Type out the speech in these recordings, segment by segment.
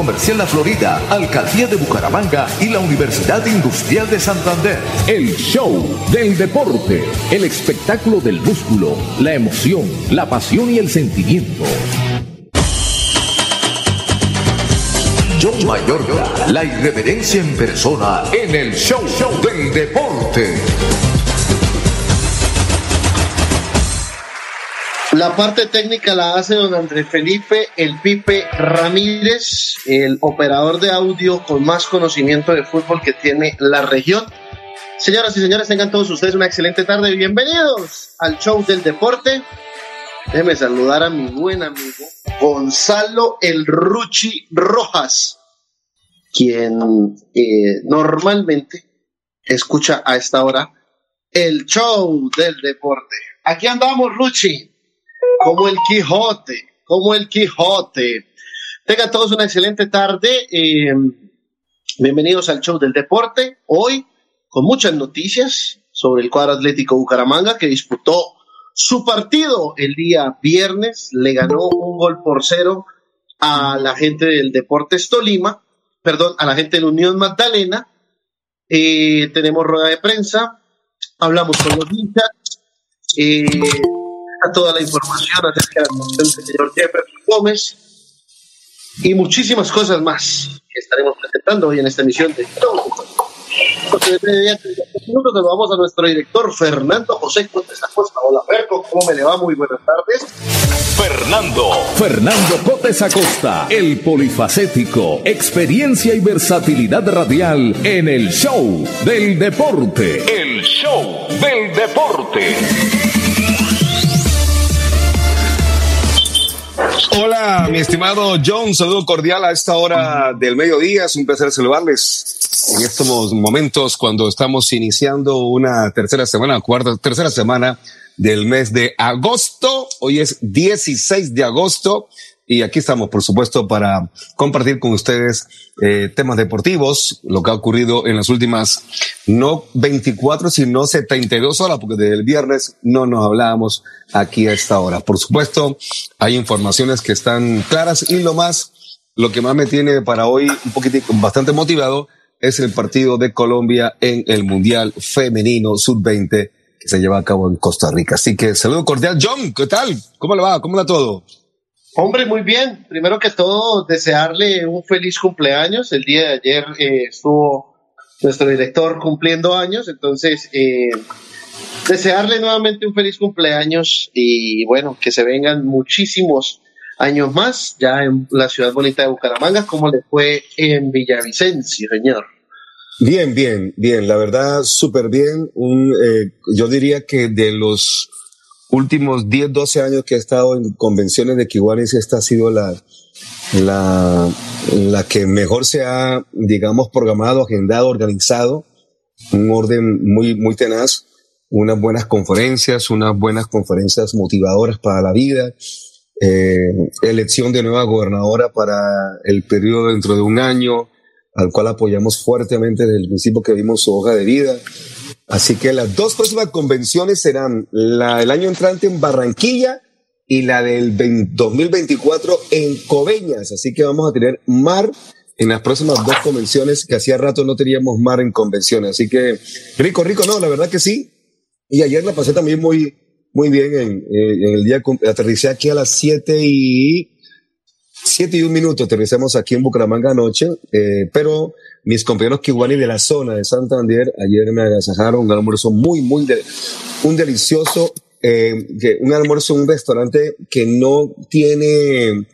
Comercial La Florida, Alcaldía de Bucaramanga y la Universidad Industrial de Santander. El show del deporte, el espectáculo del músculo, la emoción, la pasión y el sentimiento. John Mayorga, la irreverencia en persona en el show, show del deporte. La parte técnica la hace don Andrés Felipe El Pipe Ramírez, el operador de audio con más conocimiento de fútbol que tiene la región. Señoras y señores, tengan todos ustedes una excelente tarde. Bienvenidos al show del deporte. Déjeme saludar a mi buen amigo Gonzalo El Ruchi Rojas, quien eh, normalmente escucha a esta hora el show del deporte. Aquí andamos, Ruchi como el Quijote, como el Quijote. Tengan todos una excelente tarde. Eh, bienvenidos al show del deporte. Hoy con muchas noticias sobre el cuadro atlético Bucaramanga que disputó su partido el día viernes. Le ganó un gol por cero a la gente del Deportes Tolima, perdón, a la gente de la Unión Magdalena. Eh, tenemos rueda de prensa, hablamos con los hinchas. Eh, toda la información acerca del señor Jefferson Gómez y muchísimas cosas más que estaremos presentando hoy en esta emisión de minutos nos vamos a nuestro director Fernando José Cotes Acosta. Hola Ferco, ¿cómo me le va? Muy buenas tardes. Fernando, Fernando Cotes Acosta, el polifacético, experiencia y versatilidad radial en el show del deporte. El show del deporte. Hola, mi estimado John, saludo cordial a esta hora del mediodía. Es un placer saludarles en estos momentos cuando estamos iniciando una tercera semana, cuarta, tercera semana del mes de agosto. Hoy es 16 de agosto y aquí estamos, por supuesto, para compartir con ustedes eh, temas deportivos, lo que ha ocurrido en las últimas, no 24, sino 72 horas, porque desde el viernes no nos hablábamos aquí a esta hora. Por supuesto, hay informaciones que están claras y lo más, lo que más me tiene para hoy un poquito bastante motivado es el partido de Colombia en el Mundial Femenino Sub-20 que se lleva a cabo en Costa Rica. Así que saludo cordial. John, ¿qué tal? ¿Cómo le va? ¿Cómo va todo? Hombre, muy bien. Primero que todo, desearle un feliz cumpleaños. El día de ayer eh, estuvo nuestro director cumpliendo años, entonces eh, desearle nuevamente un feliz cumpleaños y bueno, que se vengan muchísimos años más ya en la ciudad bonita de Bucaramanga, como le fue en Villavicencio, señor. Bien, bien, bien, la verdad, súper bien. Un, eh, yo diría que de los últimos 10, 12 años que he estado en convenciones de Kiwanis, esta ha sido la, la, la que mejor se ha, digamos, programado, agendado, organizado, un orden muy, muy tenaz, unas buenas conferencias, unas buenas conferencias motivadoras para la vida, eh, elección de nueva gobernadora para el periodo dentro de un año, al cual apoyamos fuertemente desde el principio que vimos su hoja de vida, Así que las dos próximas convenciones serán la del año entrante en Barranquilla y la del 2024 en Coveñas. Así que vamos a tener mar en las próximas dos convenciones, que hacía rato no teníamos mar en convenciones. Así que rico, rico, no, la verdad que sí. Y ayer la pasé también muy, muy bien en, el día, aterricé aquí a las 7 y 7 y un minuto, aterrizamos aquí en Bucaramanga anoche, eh, pero mis compañeros kiwani de la zona de Santander ayer me agasajaron un almuerzo muy, muy, de, un delicioso, eh, un almuerzo en un restaurante que no tiene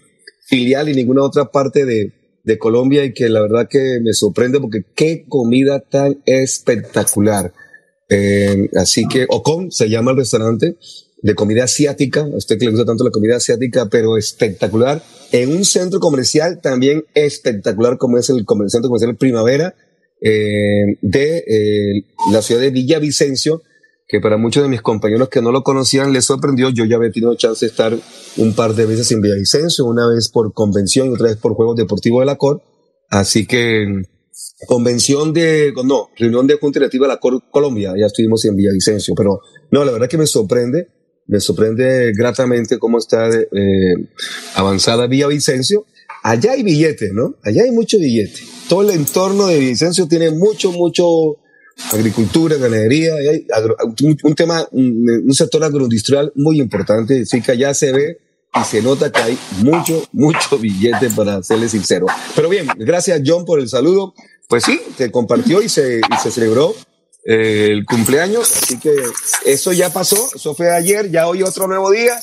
filial en ninguna otra parte de, de Colombia y que la verdad que me sorprende porque qué comida tan espectacular. Eh, así que Ocon se llama el restaurante de comida asiática, a usted que le gusta tanto la comida asiática, pero espectacular, en un centro comercial también espectacular como es el centro comercial Primavera eh, de eh, la ciudad de Villavicencio, que para muchos de mis compañeros que no lo conocían les sorprendió. Yo ya había tenido chance de estar un par de veces en Villavicencio, una vez por convención y otra vez por Juegos Deportivos de la COR. Así que convención de, no, reunión de Junta Directiva de la COR Colombia, ya estuvimos en Villavicencio, pero no, la verdad que me sorprende, me sorprende gratamente cómo está eh, avanzada Villavicencio. Allá hay billetes, ¿no? Allá hay mucho billete. Todo el entorno de Villavicencio tiene mucho, mucho agricultura, ganadería, hay un, tema, un, sector agroindustrial muy importante, así que allá se ve y se nota que hay mucho, mucho billete para serle sincero. Pero bien, gracias John por el saludo. Pues sí, te compartió y se, y se celebró el cumpleaños, así que eso ya pasó, eso fue ayer, ya hoy otro nuevo día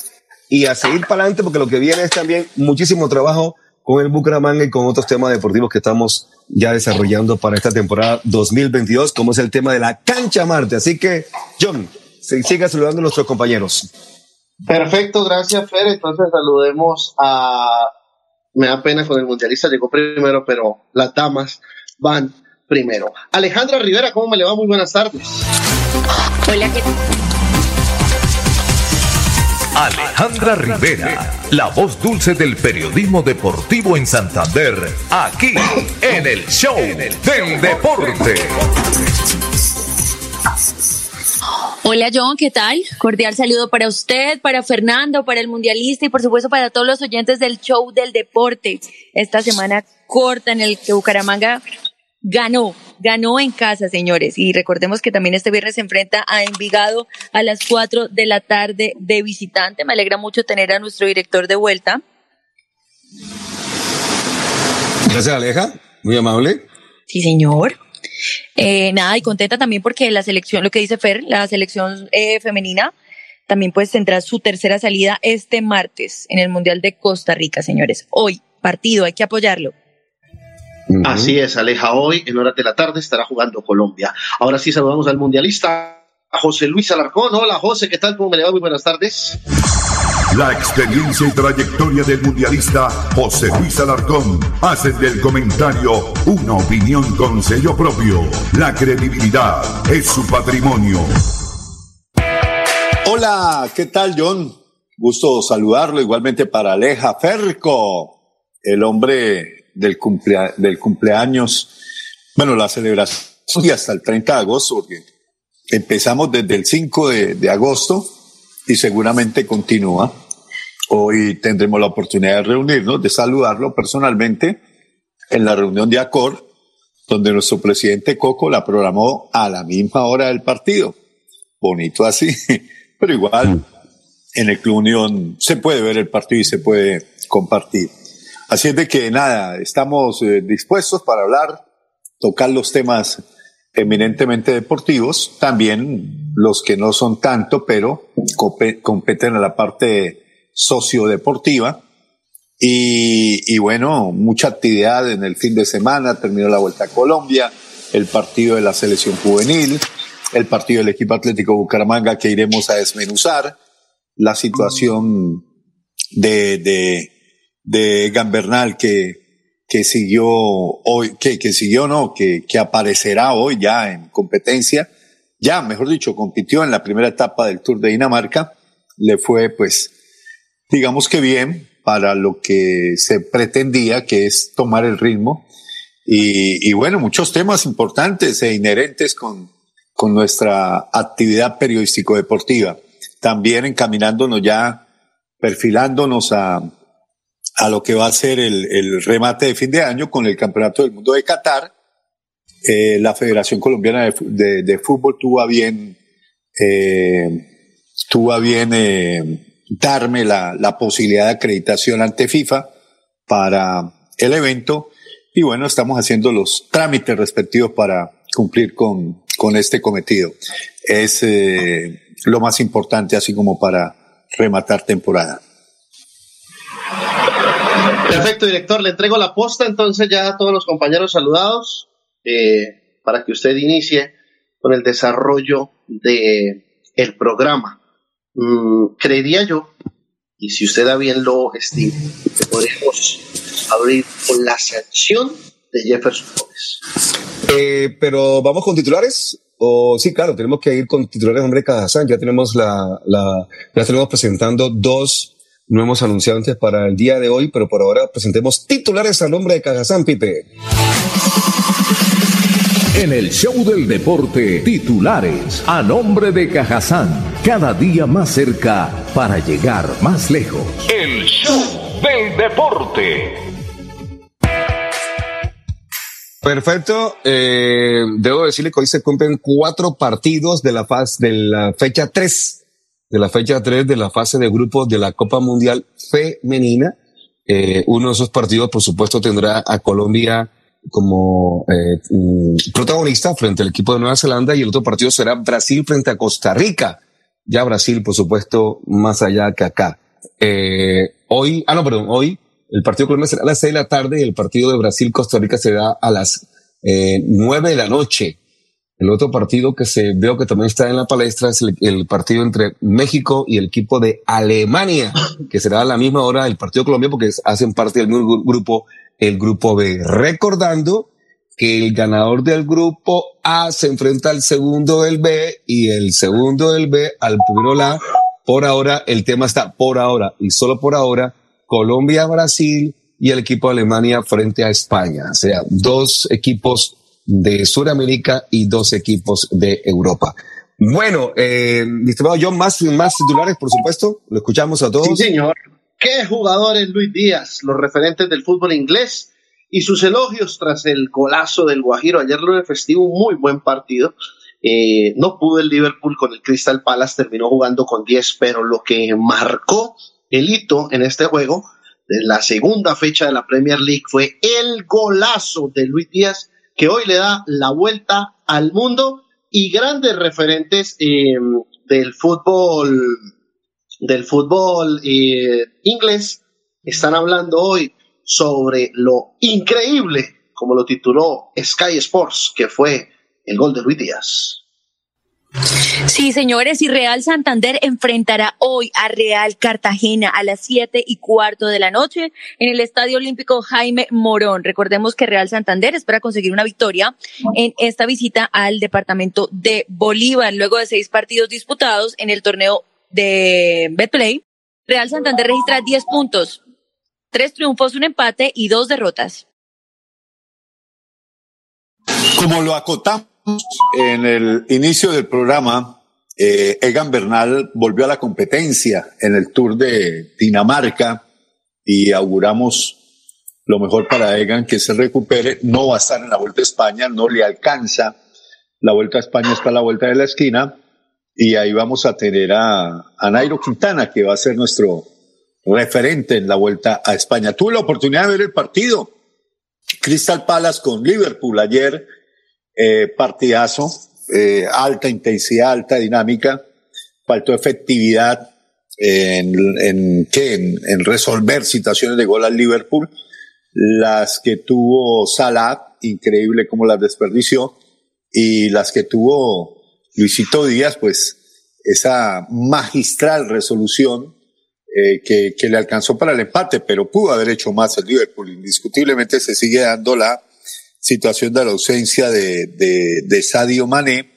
y a seguir para adelante porque lo que viene es también muchísimo trabajo con el Bucaramanga y con otros temas deportivos que estamos ya desarrollando para esta temporada 2022, como es el tema de la cancha Marte. Así que, John, se siga saludando a nuestros compañeros. Perfecto, gracias, Fer. Entonces saludemos a. Me da pena con el mundialista, llegó primero, pero las damas van primero. Alejandra Rivera, ¿cómo me le va? Muy buenas tardes. Hola, ¿qué Alejandra Rivera, la voz dulce del periodismo deportivo en Santander, aquí en el show del deporte. Hola John, ¿qué tal? Cordial saludo para usted, para Fernando, para el mundialista y por supuesto para todos los oyentes del show del deporte. Esta semana corta en el que Bucaramanga ganó, ganó en casa, señores. Y recordemos que también este viernes se enfrenta a Envigado a las 4 de la tarde de visitante. Me alegra mucho tener a nuestro director de vuelta. Gracias, Aleja. Muy amable. Sí, señor. Eh, nada, y contenta también porque la selección, lo que dice Fer, la selección eh, femenina también pues tendrá su tercera salida este martes en el Mundial de Costa Rica, señores. Hoy, partido, hay que apoyarlo. Así es, Aleja. Hoy, en horas de la tarde, estará jugando Colombia. Ahora sí saludamos al mundialista, a José Luis Alarcón. Hola, José, ¿qué tal? ¿Cómo me le va? Muy buenas tardes. La experiencia y trayectoria del mundialista José Luis Alarcón hacen del comentario una opinión con sello propio. La credibilidad es su patrimonio. Hola, ¿qué tal, John? Gusto saludarlo, igualmente para Aleja Ferco, el hombre del, del cumpleaños, bueno, la celebración y hasta el 30 de agosto, porque empezamos desde el 5 de, agosto y seguramente continúa. Hoy tendremos la oportunidad de reunirnos, de saludarlo personalmente en la reunión de ACOR, donde nuestro presidente Coco la programó a la misma hora del partido. Bonito así, pero igual en el Club Unión se puede ver el partido y se puede compartir. Así es de que nada, estamos eh, dispuestos para hablar, tocar los temas eminentemente deportivos, también los que no son tanto, pero competen a la parte sociodeportiva. Y, y bueno, mucha actividad en el fin de semana, terminó la Vuelta a Colombia, el partido de la selección juvenil, el partido del equipo Atlético Bucaramanga que iremos a desmenuzar, la situación de, de de Gambernal que, que siguió hoy, que, que siguió, no, que, que aparecerá hoy ya en competencia. Ya, mejor dicho, compitió en la primera etapa del Tour de Dinamarca. Le fue, pues, digamos que bien para lo que se pretendía, que es tomar el ritmo. Y, y bueno, muchos temas importantes e inherentes con, con nuestra actividad periodístico-deportiva. También encaminándonos ya, perfilándonos a, a lo que va a ser el, remate de fin de año con el Campeonato del Mundo de Qatar. Eh, la Federación Colombiana de, de, Fútbol tuvo a bien eh, tuvo a bien eh, darme la, la posibilidad de acreditación ante FIFA para el evento y bueno, estamos haciendo los trámites respectivos para cumplir con, con este cometido. Es lo más importante, así como para rematar temporada. Perfecto, director. Le entrego la posta entonces ya a todos los compañeros saludados eh, para que usted inicie con el desarrollo de el programa. Mm, creería yo, y si usted da bien lo estima, podríamos abrir con la sanción de Jefferson Gómez. Eh, pero vamos con titulares. O sí, claro, tenemos que ir con titulares, hombre, Cajazán. Ya tenemos la, la, ya tenemos presentando dos nuevos anunciantes para el día de hoy, pero por ahora presentemos titulares a nombre de Cajazán, Pipe. En el show del deporte, titulares a nombre de Cajazán, cada día más cerca para llegar más lejos. El show del deporte. Perfecto. Eh, debo decirle que hoy se cumplen cuatro partidos de la fase, de la fecha tres, de la fecha tres de la fase de grupos de la Copa Mundial Femenina. Eh, uno de esos partidos, por supuesto, tendrá a Colombia como eh, mm, protagonista frente al equipo de Nueva Zelanda y el otro partido será Brasil frente a Costa Rica. Ya Brasil, por supuesto, más allá que acá. Eh, hoy, ah, no, perdón, hoy el partido Colombia será a las seis de la tarde y el partido de Brasil-Costa Rica será a las eh, nueve de la noche. El otro partido que se veo que también está en la palestra es el, partido entre México y el equipo de Alemania, que será a la misma hora el partido de Colombia porque hacen parte del mismo grupo, el grupo B. Recordando que el ganador del grupo A se enfrenta al segundo del B y el segundo del B al primero A. Por ahora, el tema está por ahora y solo por ahora Colombia, Brasil y el equipo de Alemania frente a España. O sea, dos equipos de Sudamérica y dos equipos de Europa. Bueno, eh, estimado John, más, más titulares, por supuesto. Lo escuchamos a todos. Sí, señor. ¿Qué jugadores Luis Díaz? Los referentes del fútbol inglés y sus elogios tras el golazo del Guajiro. Ayer lo festivo, muy buen partido. Eh, no pudo el Liverpool con el Crystal Palace, terminó jugando con 10, pero lo que marcó el hito en este juego de la segunda fecha de la Premier League fue el golazo de Luis Díaz que hoy le da la vuelta al mundo y grandes referentes eh, del fútbol del fútbol eh, inglés están hablando hoy sobre lo increíble, como lo tituló Sky Sports, que fue el gol de Luis Díaz. Sí, señores, y Real Santander enfrentará hoy a Real Cartagena a las siete y cuarto de la noche en el Estadio Olímpico Jaime Morón. Recordemos que Real Santander espera conseguir una victoria en esta visita al departamento de Bolívar. Luego de seis partidos disputados en el torneo de Betplay, Real Santander registra diez puntos, tres triunfos, un empate y dos derrotas. Como lo acotamos en el inicio del programa, eh, Egan Bernal volvió a la competencia en el Tour de Dinamarca y auguramos lo mejor para Egan, que se recupere. No va a estar en la Vuelta a España, no le alcanza. La Vuelta a España está a la vuelta de la esquina y ahí vamos a tener a, a Nairo Quintana, que va a ser nuestro referente en la Vuelta a España. Tuve la oportunidad de ver el partido. Crystal Palace con Liverpool ayer eh, partidazo, eh, alta intensidad, alta dinámica, faltó efectividad en, en, en, en, resolver situaciones de gol al Liverpool, las que tuvo Salah, increíble como las desperdició, y las que tuvo Luisito Díaz, pues esa magistral resolución eh, que, que le alcanzó para el empate, pero pudo haber hecho más el Liverpool. Indiscutiblemente se sigue dando la situación de la ausencia de, de, de Sadio Mané.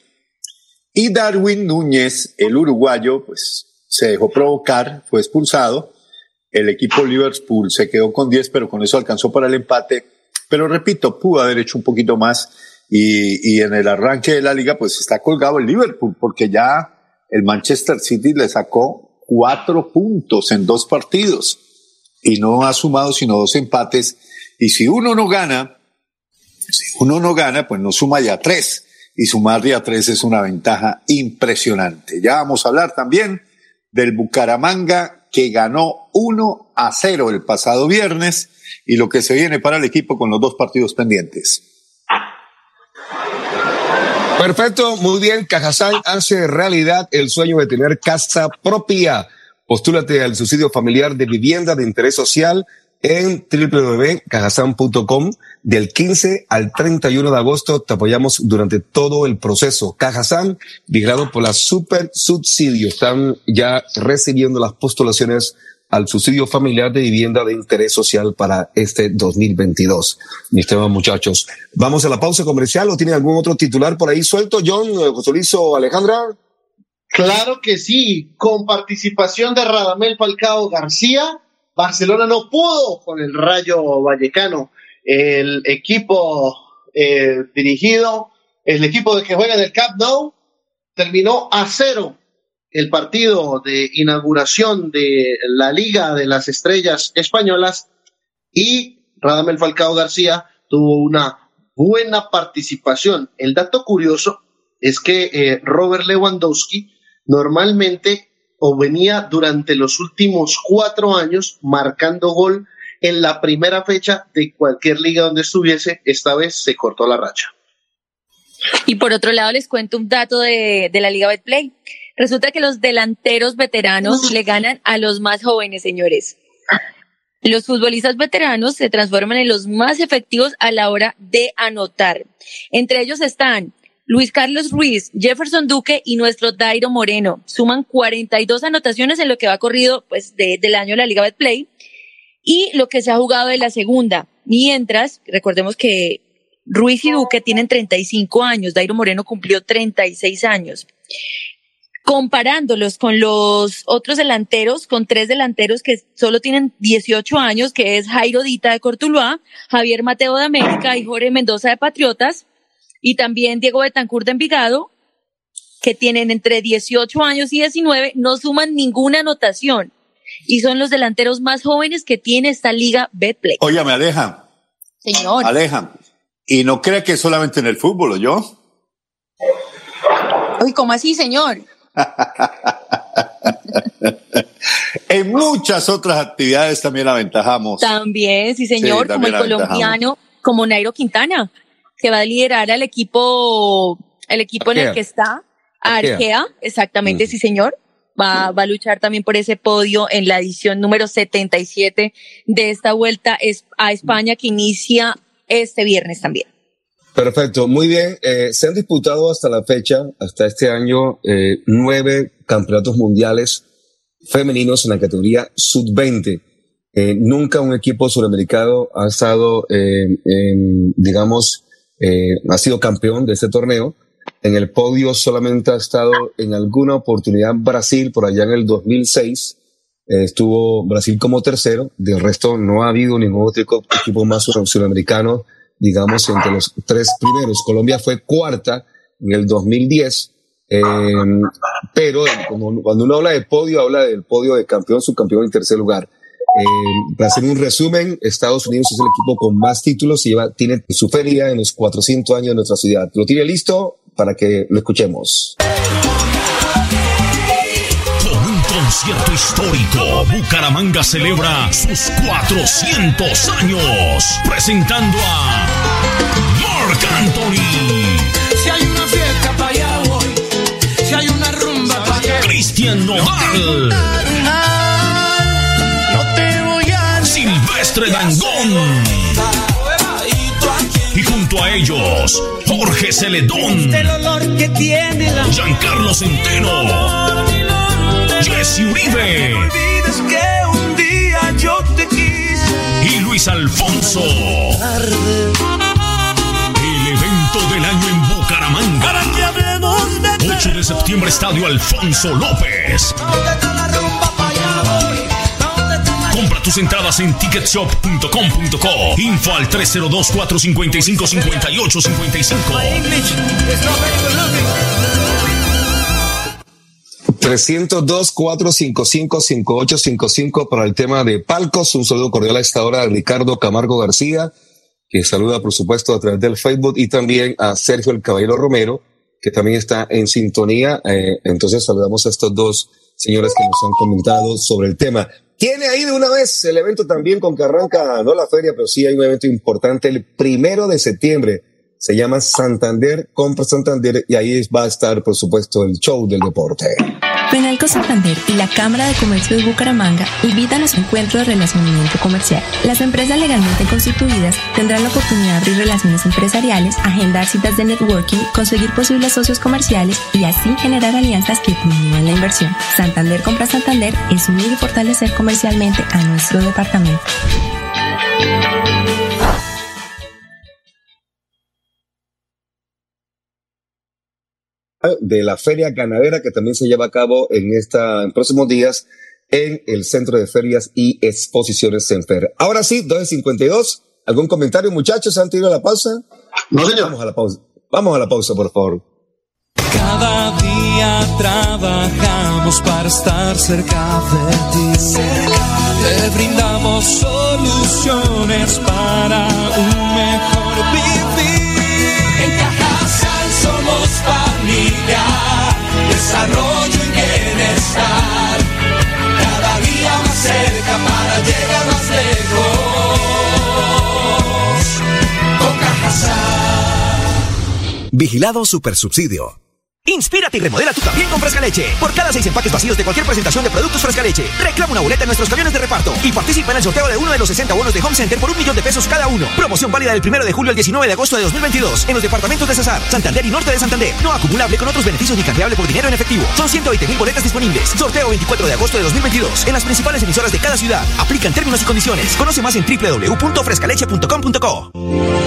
Y Darwin Núñez, el uruguayo, pues se dejó provocar, fue expulsado. El equipo Liverpool se quedó con 10, pero con eso alcanzó para el empate. Pero repito, pudo haber hecho un poquito más. Y, y en el arranque de la liga, pues está colgado el Liverpool, porque ya el Manchester City le sacó cuatro puntos en dos partidos y no ha sumado sino dos empates. Y si uno no gana, si uno no gana, pues no suma ya tres. Y sumar ya tres es una ventaja impresionante. Ya vamos a hablar también del Bucaramanga que ganó 1 a 0 el pasado viernes y lo que se viene para el equipo con los dos partidos pendientes. Perfecto, muy bien. Cajazán hace realidad el sueño de tener casa propia. Postúlate al subsidio familiar de vivienda de interés social en www.cajazán.com del 15 al 31 de agosto. Te apoyamos durante todo el proceso. Cajazán, vigilado por la Super Subsidio. Están ya recibiendo las postulaciones al subsidio familiar de vivienda de interés social para este 2022. Mis temas, muchachos. Vamos a la pausa comercial. ¿O tiene algún otro titular por ahí suelto? John, José Luis o Alejandra. Claro que sí, con participación de Radamel Falcao García, Barcelona no pudo con el Rayo Vallecano. El equipo eh, dirigido, el equipo que juega en el Camp Nou, terminó a cero el partido de inauguración de la Liga de las Estrellas Españolas y Radamel Falcao García tuvo una buena participación. El dato curioso es que eh, Robert Lewandowski normalmente o venía durante los últimos cuatro años marcando gol en la primera fecha de cualquier liga donde estuviese. Esta vez se cortó la racha. Y por otro lado, les cuento un dato de, de la Liga Betplay. Resulta que los delanteros veteranos le ganan a los más jóvenes, señores. Los futbolistas veteranos se transforman en los más efectivos a la hora de anotar. Entre ellos están Luis Carlos Ruiz, Jefferson Duque y nuestro Dairo Moreno. Suman 42 anotaciones en lo que va corrido pues, del año de la Liga Betplay y lo que se ha jugado de la segunda. Mientras, recordemos que Ruiz y Duque tienen 35 años, Dairo Moreno cumplió 36 años. Comparándolos con los otros delanteros, con tres delanteros que solo tienen 18 años, que es Jairo Dita de Cortuluá, Javier Mateo de América y Jorge Mendoza de Patriotas, y también Diego Betancourt de Envigado, que tienen entre 18 años y 19, no suman ninguna anotación y son los delanteros más jóvenes que tiene esta liga Betplay. Oye, me aleja. Señor. Aleja. Y no crea que solamente en el fútbol, ¿o yo? Uy, ¿cómo así, señor? en muchas otras actividades también aventajamos. También, sí, señor, como el colombiano, como Nairo Quintana que va a liderar al equipo, el equipo en el que está, Arquea, exactamente, sí señor. Va, va a luchar también por ese podio en la edición número 77 de esta vuelta a España que inicia este viernes también. Perfecto, muy bien. Eh, se han disputado hasta la fecha, hasta este año, eh, nueve campeonatos mundiales femeninos en la categoría sub-20. Eh, nunca un equipo suramericano ha estado, en, digamos, eh, ha sido campeón de este torneo. En el podio solamente ha estado en alguna oportunidad Brasil por allá en el 2006. Eh, estuvo Brasil como tercero. Del resto no ha habido ningún otro equipo más sudamericano, digamos, entre los tres primeros. Colombia fue cuarta en el 2010. Eh, pero cuando uno habla de podio, habla del podio de campeón, subcampeón en tercer lugar. Eh, para hacer un resumen, Estados Unidos es el equipo con más títulos y lleva, tiene su feria en los 400 años de nuestra ciudad. ¿Lo tiene listo? Para que lo escuchemos. Con un concierto histórico, Bucaramanga celebra sus 400 años, presentando a Mark Anthony. Si hay una fiesta para allá voy, si hay una rumba para allá. Cristian Nodal. Silvestre Dangón. Y junto a ellos, Jorge Celedón. Giancarlo Centeno. Jesse Uribe. Y Luis Alfonso. El evento del año en Bucaramanga. 8 de septiembre, Estadio Alfonso López. Tus entradas en ticketshop.com.co. Info al 302-455-5855. 302-455-5855 para el tema de palcos. Un saludo cordial a esta hora a Ricardo Camargo García, que saluda, por supuesto, a través del Facebook, y también a Sergio el Caballero Romero, que también está en sintonía. Eh, entonces saludamos a estos dos señores que nos han comentado sobre el tema. Tiene ahí de una vez el evento también con que arranca, no la feria, pero sí hay un evento importante el primero de septiembre. Se llama Santander, Compra Santander y ahí va a estar, por supuesto, el show del deporte. Penalco Santander y la Cámara de Comercio de Bucaramanga invitan a su encuentro de relacionamiento comercial. Las empresas legalmente constituidas tendrán la oportunidad de abrir relaciones empresariales, agendar citas de networking, conseguir posibles socios comerciales y así generar alianzas que promuevan la inversión. Santander Compra Santander es unir y fortalecer comercialmente a nuestro departamento. De la feria ganadera que también se lleva a cabo en esta en próximos días en el Centro de Ferias y Exposiciones Senfer. Ahora sí, 2.52. ¿Algún comentario, muchachos, antes de ir a la pausa? No, señor. Vamos a la pausa. Vamos a la pausa, por favor. Cada día trabajamos para estar cerca de ti. Te brindamos soluciones para un desarrollo y bienestar. Cada día más cerca para llegar más lejos. Cajasal. Vigilado Supersubsidio. Inspírate y remodela tú también con Fresca Leche. Por cada seis empaques vacíos de cualquier presentación de productos Fresca Leche, reclama una boleta en nuestros camiones de reparto y participa en el sorteo de uno de los 60 bonos de Home Center por un millón de pesos cada uno. Promoción válida del 1 de julio al 19 de agosto de 2022 en los departamentos de Cesar, Santander y Norte de Santander. No acumulable con otros beneficios ni cambiable por dinero en efectivo. Son 120 mil boletas disponibles. Sorteo 24 de agosto de 2022 en las principales emisoras de cada ciudad. Aplican términos y condiciones. Conoce más en www.frescaleche.com.co.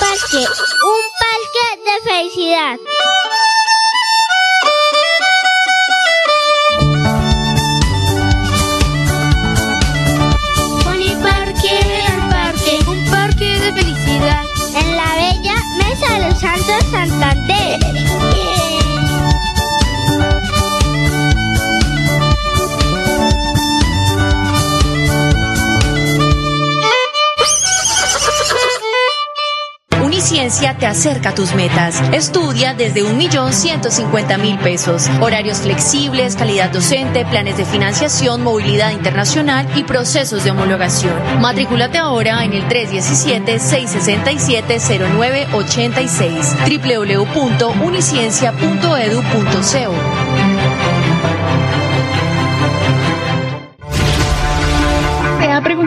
Parque, un parque de felicidad. Parque, parque, un parque de felicidad. En la bella Mesa de los Santos Santander. Uniciencia te acerca a tus metas. Estudia desde un millón ciento cincuenta mil pesos. Horarios flexibles, calidad docente, planes de financiación, movilidad internacional y procesos de homologación. Matrículate ahora en el 317-667-0986 www.uniciencia.edu.co.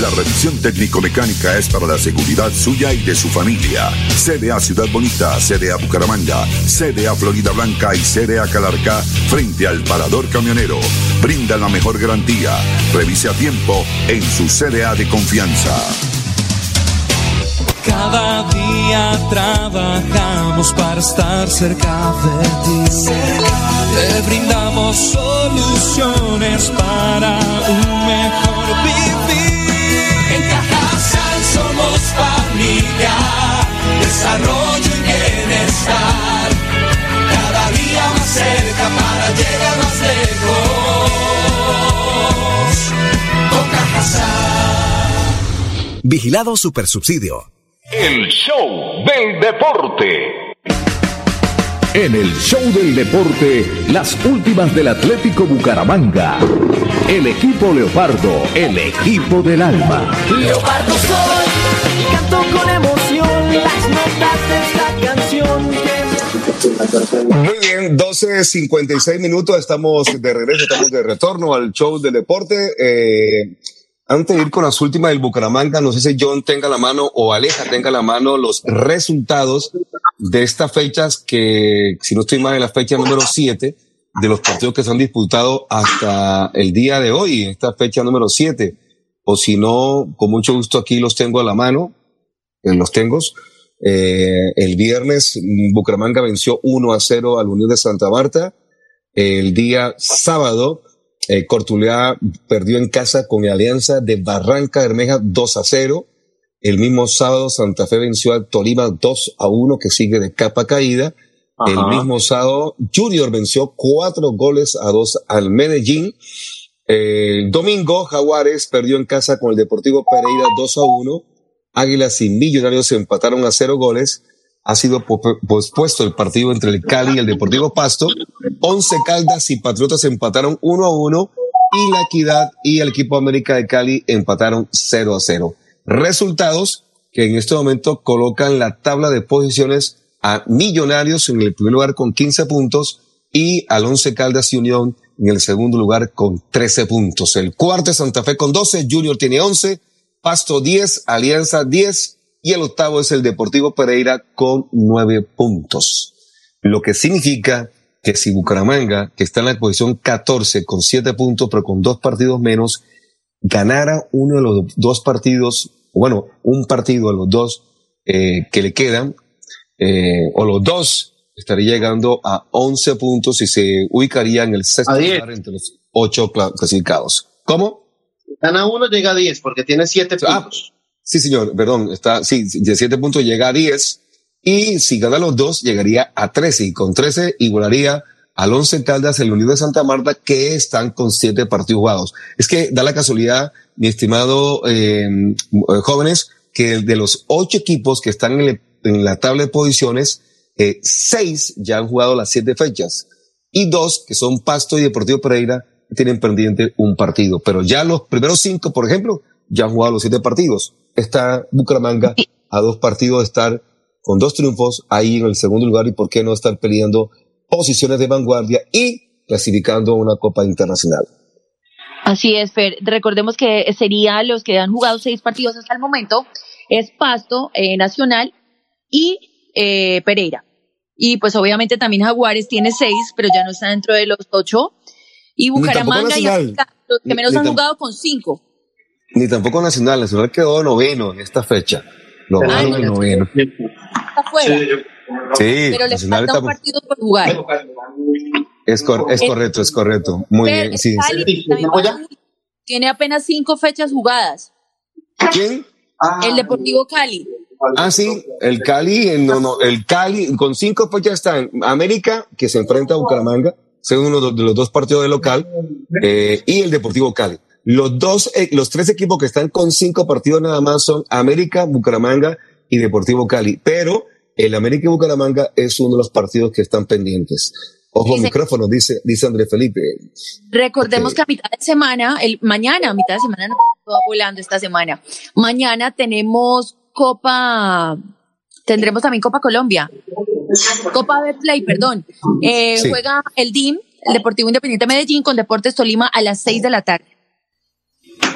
La revisión técnico-mecánica es para la seguridad suya y de su familia. CDA Ciudad Bonita, CDA Bucaramanga, CDA Florida Blanca y CDA Calarca frente al parador camionero. Brinda la mejor garantía. Revise a tiempo en su CDA de confianza. Cada día trabajamos para estar cerca de ti. Te brindamos soluciones para un mejor vivir. Somos familia, desarrollo y bienestar. Cada día más cerca para llegar más lejos. Toca Vigilado Supersubsidio. El show del deporte. En el show del deporte, las últimas del Atlético Bucaramanga. El equipo Leopardo, el equipo del alma. Leopardo soy canto con emoción las notas de esta canción Muy bien, 12.56 minutos, estamos de regreso, estamos de retorno al show del deporte. Eh, antes de ir con las últimas del Bucaramanga, no sé si John tenga la mano o Aleja tenga la mano los resultados de estas fechas que, si no estoy mal, en la fecha número 7 de los partidos que se han disputado hasta el día de hoy, esta fecha número 7. O si no, con mucho gusto aquí los tengo a la mano, eh, los tengo. Eh, el viernes Bucaramanga venció 1 a 0 al Unión de Santa Marta. El día sábado, eh, Cortulea perdió en casa con Alianza de Barranca Bermeja 2 a 0. El mismo sábado Santa Fe venció al Tolima 2 a 1 que sigue de capa caída. El mismo sábado Junior venció cuatro goles a dos al Medellín. El domingo Jaguares perdió en casa con el Deportivo Pereira 2 a 1. Águilas y Millonarios se empataron a cero goles. Ha sido po- pospuesto el partido entre el Cali y el Deportivo Pasto. Once Caldas y Patriotas empataron 1 a 1 y la Equidad y el equipo América de Cali empataron 0 a 0. Resultados que en este momento colocan la tabla de posiciones a Millonarios en el primer lugar con 15 puntos y al Once Caldas y Unión en el segundo lugar con 13 puntos. El cuarto es Santa Fe con 12, Junior tiene 11, Pasto 10, Alianza 10 y el octavo es el Deportivo Pereira con 9 puntos. Lo que significa que si Bucaramanga, que está en la posición 14 con 7 puntos pero con dos partidos menos, ganara uno de los dos partidos, bueno, un partido de los dos eh, que le quedan, eh, o los dos, estaría llegando a 11 puntos y se ubicaría en el sexto A 10. lugar entre los ocho cla- clasificados. ¿Cómo? Gana uno, llega a 10 porque tiene 7 Ah, puntos. Sí, señor, perdón, está, sí, de 7 puntos llega a 10 y si gana los dos llegaría a 13 y con 13 igualaría al 11 Caldas, el Unido de Santa Marta, que están con 7 partidos jugados. Es que da la casualidad, mi estimado eh, jóvenes, que de los 8 equipos que están en, el- en la tabla de posiciones, eh, 6 ya han jugado las 7 fechas y dos que son Pasto y Deportivo Pereira tienen pendiente un partido. Pero ya los primeros cinco, por ejemplo, ya han jugado los siete partidos. Está Bucaramanga a dos partidos de estar con dos triunfos ahí en el segundo lugar y por qué no estar peleando posiciones de vanguardia y clasificando a una Copa Internacional. Así es, Fer. Recordemos que sería los que han jugado seis partidos hasta el momento. Es Pasto, eh, Nacional y eh, Pereira. Y pues obviamente también Jaguares tiene seis, pero ya no está dentro de los ocho. Y Bucaramanga y los que menos ni han jugado con cinco. Ni tampoco Nacional. Nacional quedó noveno en esta fecha. Lo Ah, no, en no. noveno. Está fuera. Sí, pero le Nacional falta está, un partido por jugar. es, cor- es correcto, es correcto. Muy bien, sí. Cali tiene apenas cinco fechas jugadas. ¿Quién? El Deportivo Cali. Ah, sí, el Cali, no, no, el Cali, con cinco fechas está en América, que se enfrenta a Bucaramanga, según uno de los dos partidos de local, eh, y el Deportivo Cali. Los dos, eh, los tres equipos que están con cinco partidos nada más son América, Bucaramanga y Deportivo Cali. Pero el América y Bucaramanga es uno de los partidos que están pendientes. Ojo, Dice- micrófono, dice, dice André Felipe. Recordemos Ok. que a mitad de semana, el mañana, a mitad de semana, no todo volando esta semana. Mañana tenemos Copa, tendremos también Copa Colombia. Copa Betplay, perdón. Eh, Sí. Juega el DIM, el Deportivo Independiente Medellín, con Deportes Tolima a las 6 de la tarde.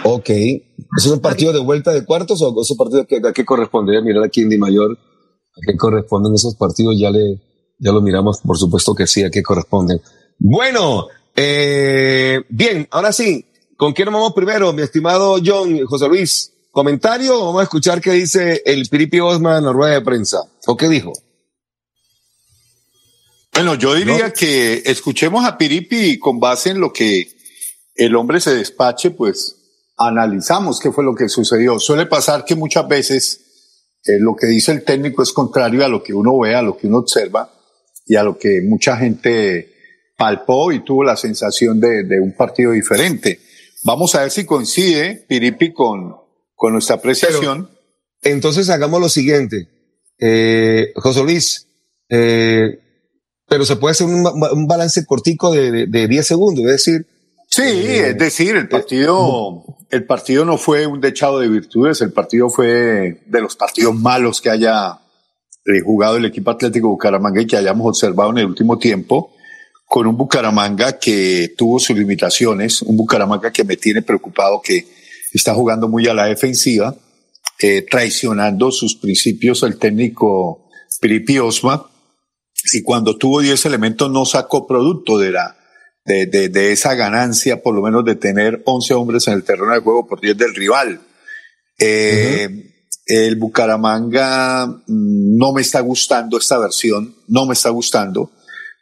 Ok. ¿Es un partido de vuelta de cuartos o esos partidos que, a qué corresponde? Ya mirar aquí en Di Mayor, a qué corresponden esos partidos, ya le, ya lo miramos, por supuesto que sí, a qué corresponden. Bueno, eh, bien, ahora sí, ¿con quién nos vamos primero, mi estimado John, José Luis? ¿Comentario o vamos a escuchar qué dice el Piripi Osman en la rueda de prensa? ¿O qué dijo? Bueno, yo diría que escuchemos a Piripi y con base en lo que el hombre se despache, pues analizamos qué fue lo que sucedió. Suele pasar que muchas veces eh, lo que dice el técnico es contrario a lo que uno ve, a lo que uno observa y a lo que mucha gente palpó y tuvo la sensación de, de un partido diferente. Vamos a ver si coincide Piripi con, con nuestra apreciación. entonces hagamos lo siguiente. Eh, José Luis, eh, pero se puede hacer un, un balance cortico de, de, 10 segundos, es decir. Sí, eh, es decir, el partido, el partido no fue un dechado de virtudes, el partido fue de los partidos malos que haya jugado el equipo Atlético Bucaramanga y que hayamos observado en el último tiempo, con un Bucaramanga que tuvo sus limitaciones, un Bucaramanga que me tiene preocupado que está jugando muy a la defensiva, eh, traicionando sus principios el técnico Piripi Osma, y cuando tuvo 10 elementos no sacó producto de la de, de, esa ganancia, por lo menos de tener 11 hombres en el terreno de juego por 10 del rival. Eh, El Bucaramanga mm, no me está gustando esta versión, no me está gustando.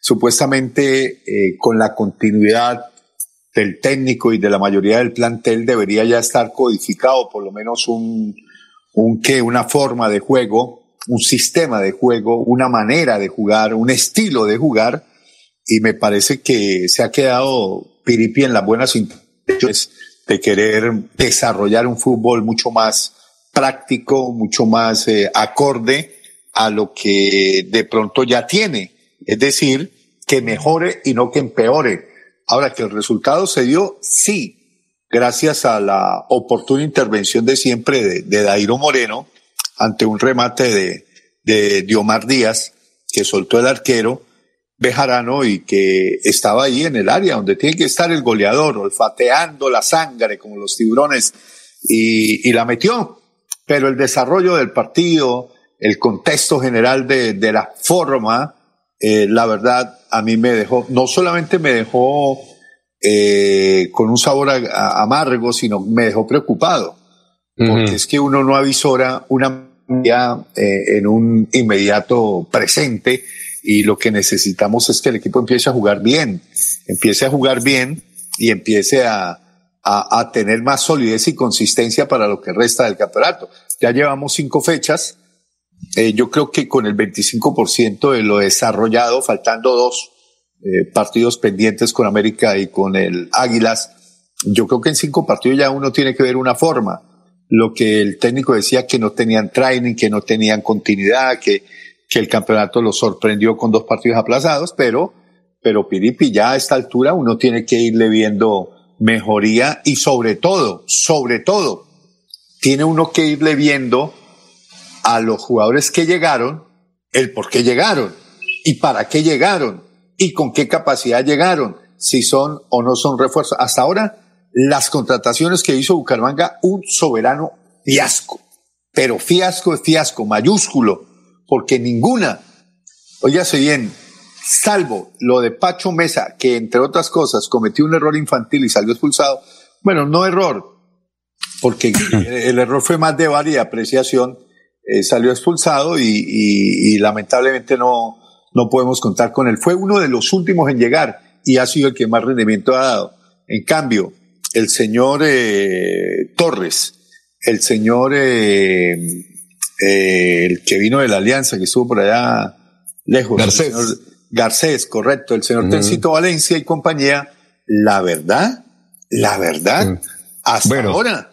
Supuestamente eh, con la continuidad del técnico y de la mayoría del plantel debería ya estar codificado por lo menos un, un qué, una forma de juego un sistema de juego, una manera de jugar, un estilo de jugar, y me parece que se ha quedado Piripi en las buenas intenciones de querer desarrollar un fútbol mucho más práctico, mucho más eh, acorde a lo que de pronto ya tiene. Es decir, que mejore y no que empeore. Ahora que el resultado se dio, sí, gracias a la oportuna intervención de siempre de, Dairo Moreno, ante un remate de, Diomar Díaz, que soltó el arquero Bejarano y que estaba ahí en el área donde tiene que estar el goleador, olfateando la sangre como los tiburones, y, la metió. Pero el desarrollo del partido, el contexto general de la forma, eh, la verdad, a mí me dejó, no solamente me dejó eh, con un sabor a, amargo, sino me dejó preocupado porque es que uno no avisora una eh, en un inmediato presente y lo que necesitamos es que el equipo empiece a jugar bien, empiece a jugar bien y empiece a, a, a tener más solidez y consistencia para lo que resta del campeonato. Ya llevamos cinco fechas, eh, yo creo que con el 25% de lo desarrollado, faltando dos eh, partidos pendientes con América y con el Águilas, yo creo que en cinco partidos ya uno tiene que ver una forma. Lo que el técnico decía que no tenían training, que no tenían continuidad, que, que el campeonato los sorprendió con dos partidos aplazados, pero, pero Piripi ya a esta altura uno tiene que irle viendo mejoría y sobre todo, sobre todo, tiene uno que irle viendo a los jugadores que llegaron, el por qué llegaron y para qué llegaron y con qué capacidad llegaron, si son o no son refuerzos. Hasta ahora las contrataciones que hizo Bucaramanga, un soberano fiasco, pero fiasco es fiasco, mayúsculo, porque ninguna, oígase bien, salvo lo de Pacho Mesa, que entre otras cosas cometió un error infantil y salió expulsado, bueno, no error, porque el error fue más de varia apreciación, eh, salió expulsado y, y, y, lamentablemente no, no podemos contar con él. Fue uno de los últimos en llegar y ha sido el que más rendimiento ha dado. En cambio, el señor eh, Torres, el señor eh, el que vino de la Alianza, que estuvo por allá lejos. Garcés. Garcés, correcto. El señor uh -huh. Tencito Valencia y compañía. La verdad, la verdad, uh -huh. hasta bueno, ahora,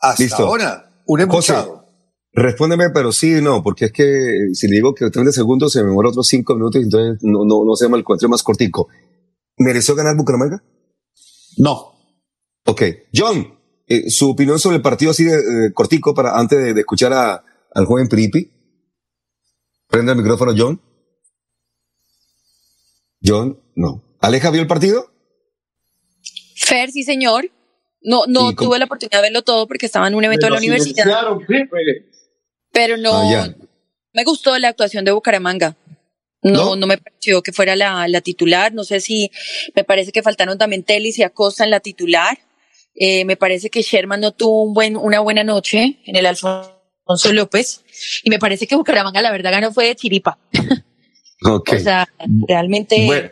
hasta listo. ahora, un embuchado. Respóndeme, pero sí no, porque es que si le digo que 30 segundos se me muere otros 5 minutos, entonces no, no, no se llama el más cortico. ¿Mereció ganar Bucaramanga? No. Ok. John, eh, su opinión sobre el partido así de, de cortico para antes de, de escuchar a, al joven Pripi. Prende el micrófono, John. John, no. ¿Aleja vio el partido? Fer, sí, señor. No, no tuve la oportunidad de verlo todo porque estaba en un evento de la universidad. Pero no, ah, me gustó la actuación de Bucaramanga. No, no, no me pareció que fuera la, la, titular. No sé si me parece que faltaron también Telis y Acosta en la titular. Eh, me parece que Sherman no tuvo un buen, una buena noche en el Alfonso López. Y me parece que Bucaramanga, la verdad, ganó fue de chiripa. Okay. O sea, realmente. Bueno,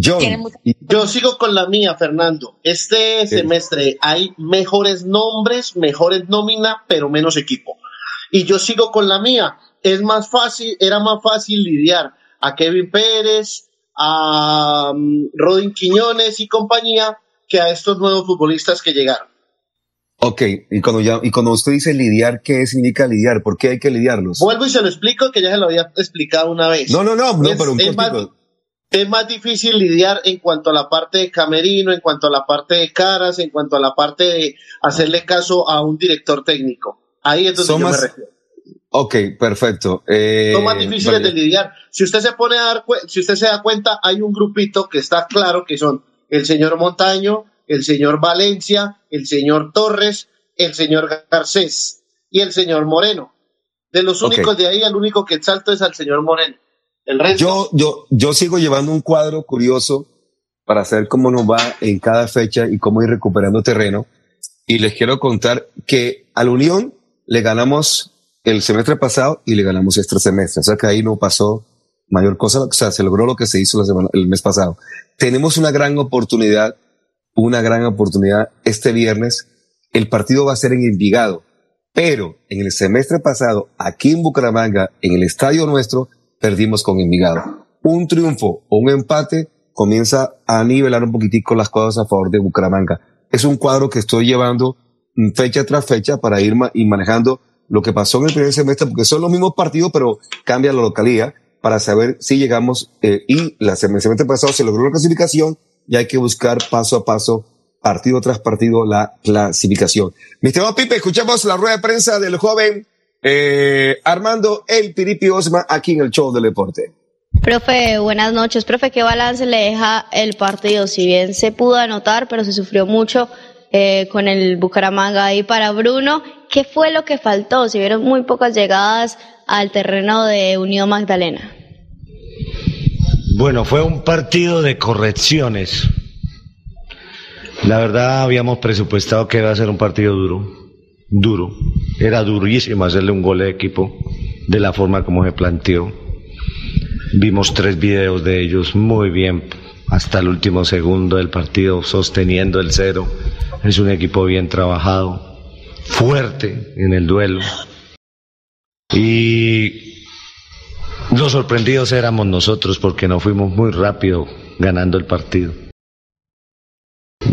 John, mucha... Yo sigo con la mía, Fernando. Este semestre hay mejores nombres, mejores nómina, pero menos equipo. Y yo sigo con la mía. Es más fácil, era más fácil lidiar a Kevin Pérez, a um, Rodin Quiñones y compañía que a estos nuevos futbolistas que llegaron. Ok, y cuando, ya, y cuando usted dice lidiar, ¿qué significa lidiar? ¿Por qué hay que lidiarlos? Vuelvo y se lo explico, que ya se lo había explicado una vez. No, no, no, no Es- pero un es más, es más difícil lidiar en cuanto a la parte de camerino, en cuanto a la parte de caras, en cuanto a la parte de hacerle caso a un director técnico. Ahí es donde yo más- me refiero. Ok, perfecto. Eh, Son más difíciles de lidiar. Si usted se pone a dar, si usted se da cuenta, hay un grupito que está claro que son el señor Montaño, el señor Valencia, el señor Torres, el señor Garcés y el señor Moreno. De los Ok. únicos de ahí, el único que exalto es al señor Moreno. El resto, Yo, yo, yo sigo llevando un cuadro curioso para saber cómo nos va en cada fecha y cómo ir recuperando terreno. Y les quiero contar que a la Unión le ganamos el semestre pasado y le ganamos este semestre. O sea que ahí no pasó mayor cosa. O sea, se logró lo que se hizo el mes pasado. Tenemos una gran oportunidad, una gran oportunidad este viernes. El partido va a ser en Envigado. Pero en el semestre pasado, aquí en Bucaramanga, en el estadio nuestro, perdimos con Envigado. Un triunfo o un empate comienza a nivelar un poquitico las cosas a favor de Bucaramanga. Es un cuadro que estoy llevando fecha tras fecha para ir manejando lo que pasó en el primer semestre, porque son los mismos partidos, pero cambia la localidad para saber si llegamos. eh, y la semestre pasado se logró la clasificación y hay que buscar paso a paso, partido tras partido, la clasificación. Mi estimado Pipe, escuchamos la rueda de prensa del joven eh, Armando El Piripi Osma aquí en el show del deporte. Profe, buenas noches. Profe, ¿qué balance le deja el partido? Si bien se pudo anotar, pero se sufrió mucho eh, con el Bucaramanga ahí para Bruno. ¿Qué fue lo que faltó? Si vieron muy pocas llegadas al terreno de Unión Magdalena. Bueno, fue un partido de correcciones. La verdad habíamos presupuestado que iba a ser un partido duro, duro. Era durísimo hacerle un gol de equipo de la forma como se planteó. Vimos tres videos de ellos muy bien hasta el último segundo del partido sosteniendo el cero. Es un equipo bien trabajado, fuerte en el duelo. Y los sorprendidos éramos nosotros porque nos fuimos muy rápido ganando el partido.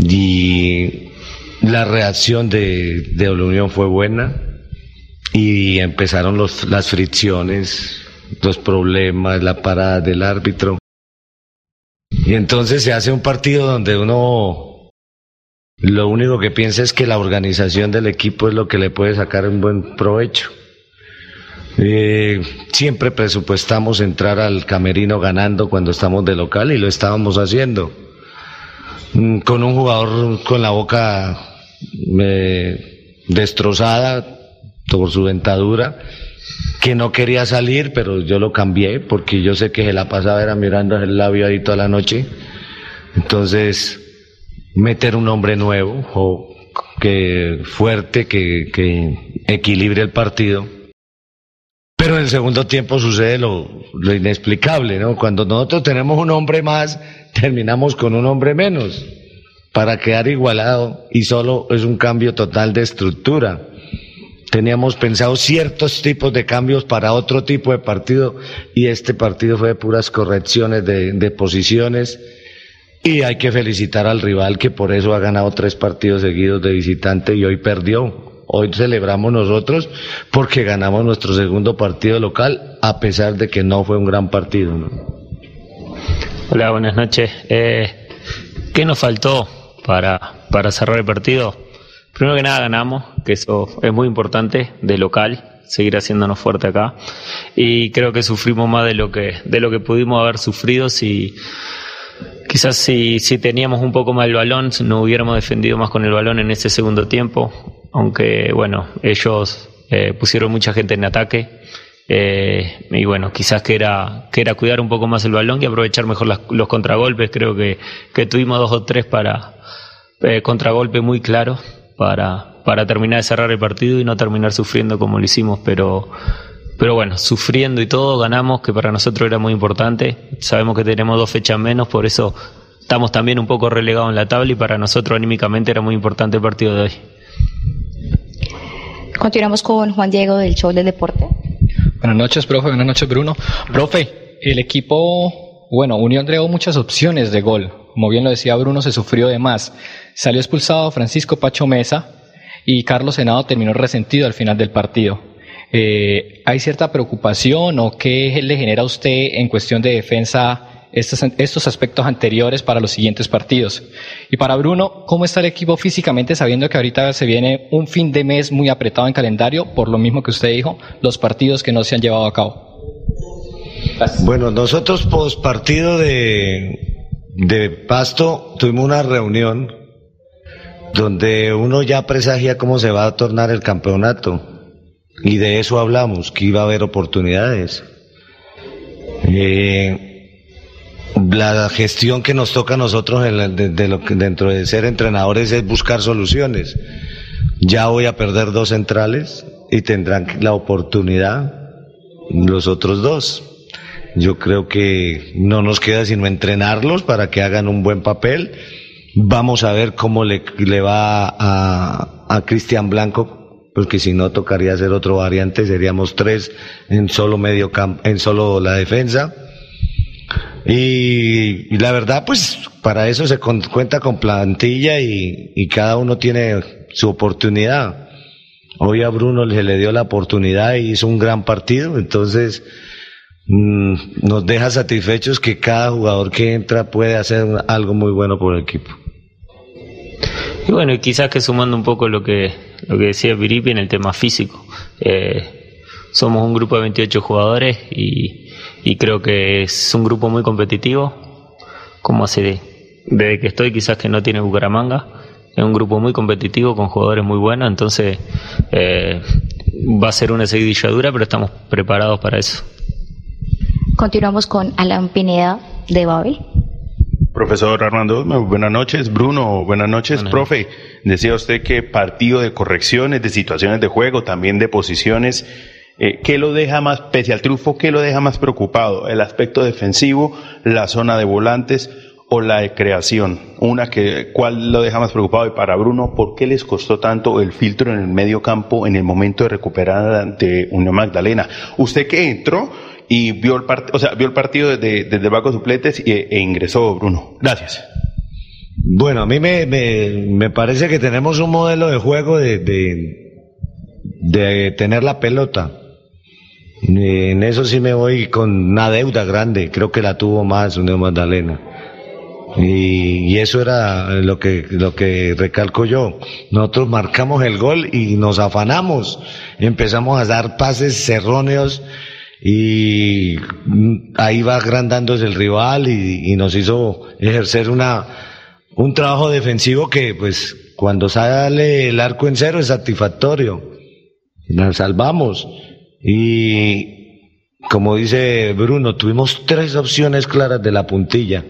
Y la reacción de, de la Unión fue buena y empezaron los, las fricciones, los problemas, la parada del árbitro. Y entonces se hace un partido donde uno lo único que piensa es que la organización del equipo es lo que le puede sacar un buen provecho. Eh, siempre presupuestamos entrar al camerino ganando cuando estamos de local y lo estábamos haciendo. Mm, Con un jugador con la boca eh, destrozada por su dentadura, que no quería salir, pero yo lo cambié porque yo sé que se la pasaba era mirando el labio ahí toda la noche. Entonces, meter un hombre nuevo o que fuerte, que, que equilibre el partido. Pero en el segundo tiempo sucede lo, lo inexplicable, ¿no? Cuando nosotros tenemos un hombre más, terminamos con un hombre menos para quedar igualado y solo es un cambio total de estructura. Teníamos pensado ciertos tipos de cambios para otro tipo de partido y este partido fue de puras correcciones de, de posiciones y hay que felicitar al rival que por eso ha ganado tres partidos seguidos de visitante y hoy perdió. Hoy celebramos nosotros porque ganamos nuestro segundo partido local a pesar de que no fue un gran partido. ¿no? Hola, buenas noches. Eh, ¿Qué nos faltó para, para cerrar el partido? Primero que nada ganamos, que eso es muy importante, de local, seguir haciéndonos fuerte acá. Y creo que sufrimos más de lo que, de lo que pudimos haber sufrido si quizás si, si teníamos un poco más el balón, no hubiéramos defendido más con el balón en ese segundo tiempo. Aunque bueno, ellos eh, pusieron mucha gente en ataque. Eh, y bueno, quizás que era, que era cuidar un poco más el balón y aprovechar mejor las- los contragolpes. Creo que, que tuvimos dos o tres para eh, contragolpe muy claros para, para terminar de cerrar el partido y no terminar sufriendo como lo hicimos. Pero, pero bueno, sufriendo y todo, ganamos, que para nosotros era muy importante. Sabemos que tenemos dos fechas menos, por eso estamos también un poco relegados en la tabla y para nosotros anímicamente era muy importante el partido de hoy. Continuamos con Juan Diego del Show del Deporte. Buenas noches, profe. Buenas noches, Bruno. Profe, el equipo, bueno, Unión creó muchas opciones de gol. Como bien lo decía Bruno, se sufrió de más. Salió expulsado Francisco Pacho Mesa y Carlos Senado terminó resentido al final del partido. Eh, ¿Hay cierta preocupación o qué le genera a usted en cuestión de defensa estos, estos aspectos anteriores para los siguientes partidos? Y para Bruno, ¿cómo está el equipo físicamente sabiendo que ahorita se viene un fin de mes muy apretado en calendario, por lo mismo que usted dijo, los partidos que no se han llevado a cabo? Bueno, nosotros post partido de, de Pasto tuvimos una reunión donde uno ya presagia cómo se va a tornar el campeonato y de eso hablamos, que iba a haber oportunidades. Eh, la gestión que nos toca a nosotros dentro de ser entrenadores es buscar soluciones. Ya voy a perder dos centrales y tendrán la oportunidad los otros dos. Yo creo que no nos queda sino entrenarlos para que hagan un buen papel. Vamos a ver cómo le, va a Cristian Blanco, porque si no tocaría hacer otro variante, seríamos tres en solo medio campo, en solo la defensa. Y, la verdad, pues para eso se cuenta con plantilla y, y, cada uno tiene su oportunidad. Hoy a Bruno se le dio la oportunidad y hizo un gran partido, entonces Mm, nos deja satisfechos que cada jugador que entra puede hacer algo muy bueno por el equipo. Y bueno, y quizás que sumando un poco lo que, lo que decía Viripi en el tema físico. Eh, somos un grupo de 28 jugadores y, y, creo que es un grupo muy competitivo, como hace desde que estoy, quizás que no tiene Bucaramanga. Es un grupo muy competitivo con jugadores muy buenos, entonces eh, va a ser una seguidilla pero estamos preparados para eso. Continuamos con Alan Pineda de Babel. Profesor Armando, buenas noches. Bruno, buenas noches. Profe, decía usted que partido de correcciones, de situaciones de juego, también de posiciones. Eh, ¿Qué lo deja más, pese al triunfo, qué lo deja más preocupado? ¿El aspecto defensivo, la zona de volantes o la de creación? Una que, ¿cuál lo deja más preocupado? Y para Bruno, ¿por qué les costó tanto el filtro en el medio campo en el momento de recuperar ante Unión Magdalena? Usted que entró, y vio el, part o sea, vio el partido desde, desde el banco de supletes e, e, ingresó Bruno. Gracias. Bueno, a mí me, me, me, parece que tenemos un modelo de juego de, de, de tener la pelota. En eso sí me voy con una deuda grande, creo que la tuvo más Unión Magdalena. Y, y, eso era lo que, lo que recalco yo. Nosotros marcamos el gol y nos afanamos. Empezamos a dar pases erróneos y ahí va agrandándose el rival y, nos hizo ejercer una, un trabajo defensivo que pues cuando sale el arco en cero es satisfactorio. Nos salvamos y como dice Bruno, tuvimos tres opciones claras de la puntilla,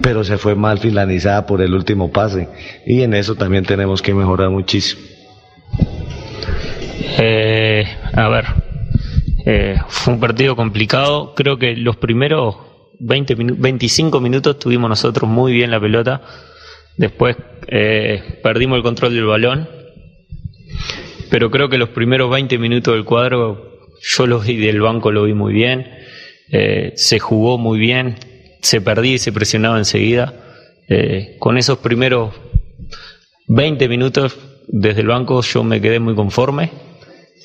pero se fue mal finalizada por el último pase y en eso también tenemos que mejorar muchísimo. Eh, a ver, eh, fue un partido complicado. Creo que los primeros 20 25 minutos tuvimos nosotros muy bien la pelota. Después eh, perdimos el control del balón. Pero creo que los primeros 20 minutos del cuadro, yo los vi del banco, lo vi muy bien. Eh, se jugó muy bien. Se perdía y se presionaba enseguida. con esos primeros 20 minutos desde el banco yo me quedé muy conforme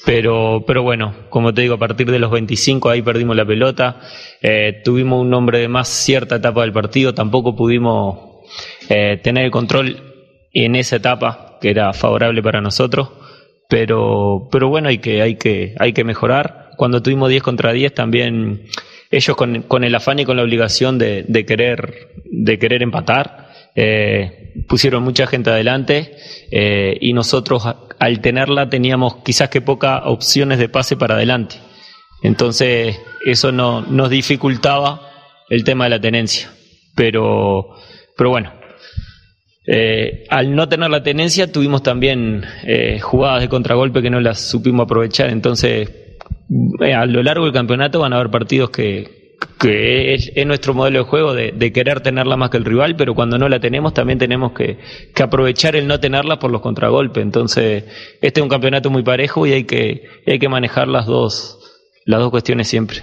pero, pero bueno, como te digo, a partir de los 25 ahí perdimos la pelota, eh, tuvimos un nombre de más cierta etapa del partido, tampoco pudimos eh, tener el control en esa etapa que era favorable para nosotros, pero, pero bueno, hay que, hay, que, hay que mejorar. Cuando tuvimos 10 contra 10 también ellos con, con el afán y con la obligación de, de, querer, de querer empatar, eh, pusieron mucha gente adelante eh, y nosotros al tenerla teníamos quizás que pocas opciones de pase para adelante. Entonces eso no, nos dificultaba el tema de la tenencia. Pero, pero bueno, eh, al no tener la tenencia tuvimos también eh, jugadas de contragolpe que no las supimos aprovechar. Entonces a lo largo del campeonato van a haber partidos que, que es, nuestro modelo de juego de, querer tenerla más que el rival, pero cuando no la tenemos también tenemos que, aprovechar el no tenerla por los contragolpes. Entonces, este es un campeonato muy parejo y hay que, hay que manejar las dos, las dos cuestiones siempre.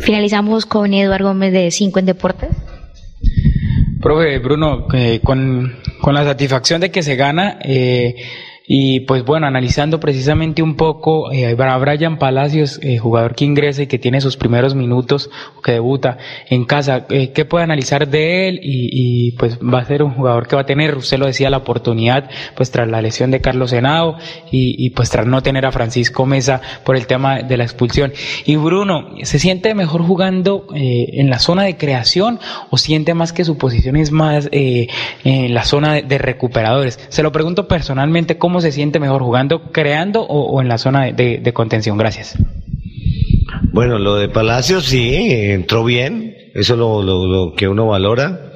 Finalizamos con Eduardo Gómez de 5 en Deportes. Profe Bruno, eh, con, con, la satisfacción de que se gana, eh, y pues bueno, analizando precisamente un poco eh, a Brian Palacios, eh, jugador que ingresa y que tiene sus primeros minutos, que debuta en casa, eh, ¿qué puede analizar de él? Y, y, pues va a ser un jugador que va a tener, usted lo decía, la oportunidad, pues tras la lesión de Carlos Senado y, pues tras no tener a Francisco Mesa por el tema de la expulsión. Y Bruno, ¿se siente mejor jugando eh, en la zona de creación o siente más que su posición es más en la zona de recuperadores? Se lo pregunto personalmente, ¿cómo se siente mejor jugando, creando o, en la zona de, contención? Gracias. Bueno, lo de Palacios sí, entró bien, eso es lo, lo, que uno valora.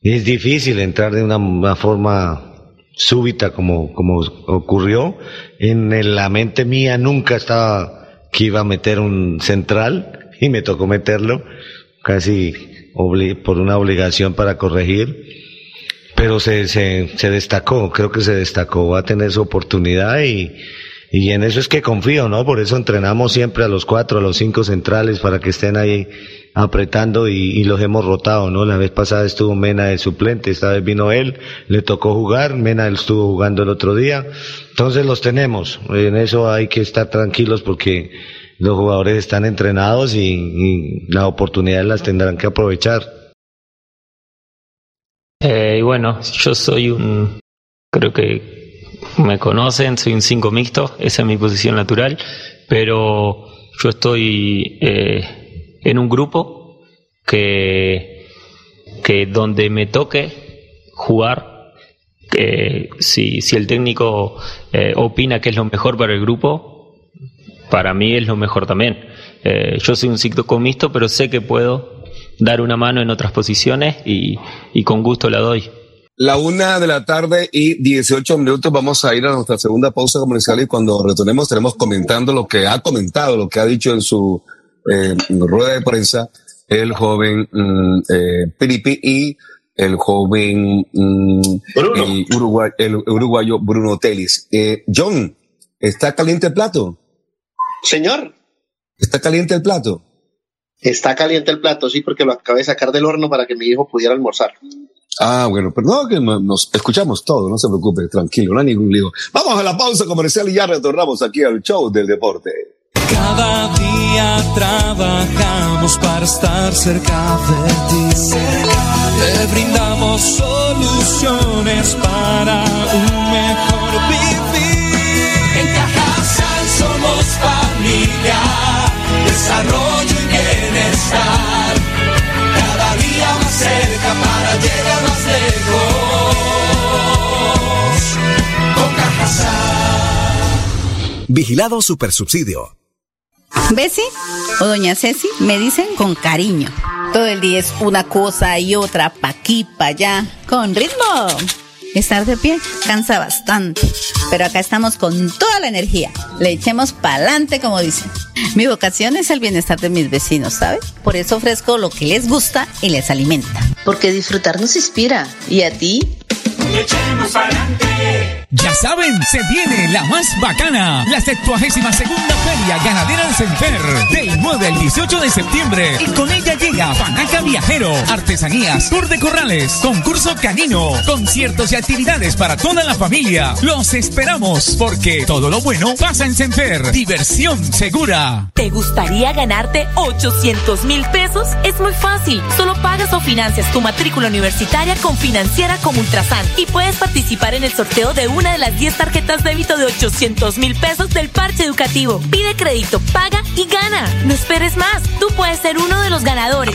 Es difícil entrar de una, forma súbita como ocurrió. En la mente mía nunca estaba que iba a meter un central y me tocó meterlo casi por una obligación para corregir pero se, se, destacó, creo que se destacó, va a tener su oportunidad y, y en eso es que confío, ¿no? Por eso entrenamos siempre a los cuatro, a los cinco centrales para que estén ahí apretando y, los hemos rotado, ¿no? La vez pasada estuvo Mena de suplente, esta vez vino él, le tocó jugar, Mena estuvo jugando el otro día, entonces los tenemos, en eso hay que estar tranquilos porque los jugadores están entrenados y las oportunidades las tendrán que aprovechar. Eh, bueno, yo soy un, creo que me conocen, soy un 5 mixto, esa es mi posición natural, pero yo estoy eh, en un grupo que, que donde me toque jugar, que si, si el técnico eh, opina que es lo mejor para el grupo, para mí es lo mejor también. Eh, yo soy un 5 mixto, pero sé que puedo dar una mano en otras posiciones y, y, con gusto la doy. La una de la tarde y 18 minutos vamos a ir a nuestra segunda pausa comercial y cuando retornemos estaremos comentando lo que ha comentado, lo que ha dicho en su eh, rueda de prensa el joven mm, eh, Piripi y el joven mm, el, Uruguay, el, uruguayo Bruno Telis. Eh, John, ¿está caliente el plato? Señor. ¿Está caliente el plato? Está caliente el plato, sí, porque lo acabé de sacar del horno para que mi hijo pudiera almorzar. Ah, bueno, pero no, que nos escuchamos todo, no se preocupe, tranquilo, no hay ningún lío. Vamos a la pausa comercial y ya retornamos aquí al show del deporte. Cada día trabajamos para estar cerca de ti. Te brindamos soluciones para un mejor vivir. En Cajasal somos familia, desarrollo y bienestar. Cada día más cerca para llegar más lejos. Con Cajasal. Vigilado Supersubsidio. Bessie o doña Ceci me dicen con cariño. Todo el día es una cosa y otra, pa' aquí, pa' allá, con ritmo. Estar de pie cansa bastante, pero acá estamos con toda la energía. Le echemos pa'lante, como dicen. Mi vocación es el bienestar de mis vecinos, ¿sabe? Por eso ofrezco lo que les gusta y les alimenta. Porque disfrutar nos inspira. ¿Y a ti? Echemos pa'lante. Ya saben, se viene la más bacana, la 72 segunda Feria Ganadera del Senfer, del 9 al 18 de septiembre. Y con ella llega Panaca Viajero, artesanías, tour de corrales, concurso canino, conciertos y actividades para toda la familia. Los esperamos, porque todo lo bueno pasa en Senfer. Diversión segura. ¿Te gustaría ganarte 800 mil pesos? Es muy fácil. Solo pagas o financias tu matrícula universitaria con Financiera como Ultrasan y puedes participar en el sorteo de una de las 10 tarjetas débito de 800 mil pesos del parche educativo. Pide crédito, paga y gana. No esperes más. Tú puedes ser uno de los ganadores.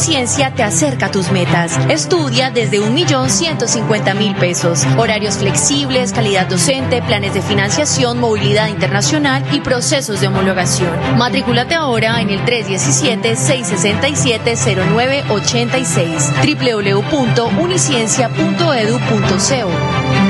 Uniciencia te acerca a tus metas. Estudia desde 1.150.000 pesos. Horarios flexibles, calidad docente, planes de financiación, movilidad internacional y procesos de homologación. Matrículate ahora en el 317-667-0986 www.uniciencia.edu.co.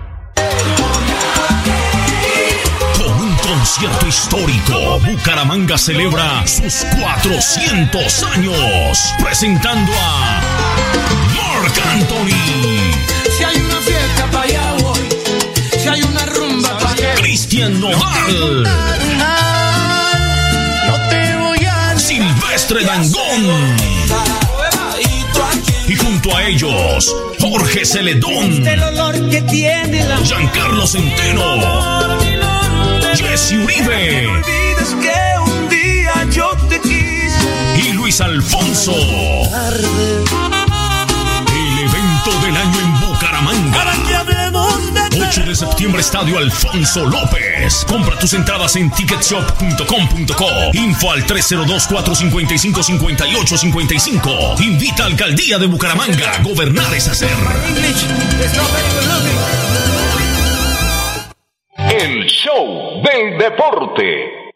Concierto histórico, Bucaramanga celebra sus 400 años, presentando a Marc Anthony, Si hay una fiesta para allá voy. Si hay una rumba para allá. Cristian Nodal, No te voy a Silvestre Dangón. Y junto a ellos, Jorge Celedón, El olor que tiene la Giancarlo Centeno, Jesse Uribe olvides que un día yo te quise. y Luis Alfonso. El evento del año en Bucaramanga. Para que hablemos de 8 de septiembre, Estadio Alfonso López. Compra tus entradas en ticketshop.com.co. Info al 302-455-5855. Invita a Alcaldía de Bucaramanga. Gobernar es hacer. Show del deporte.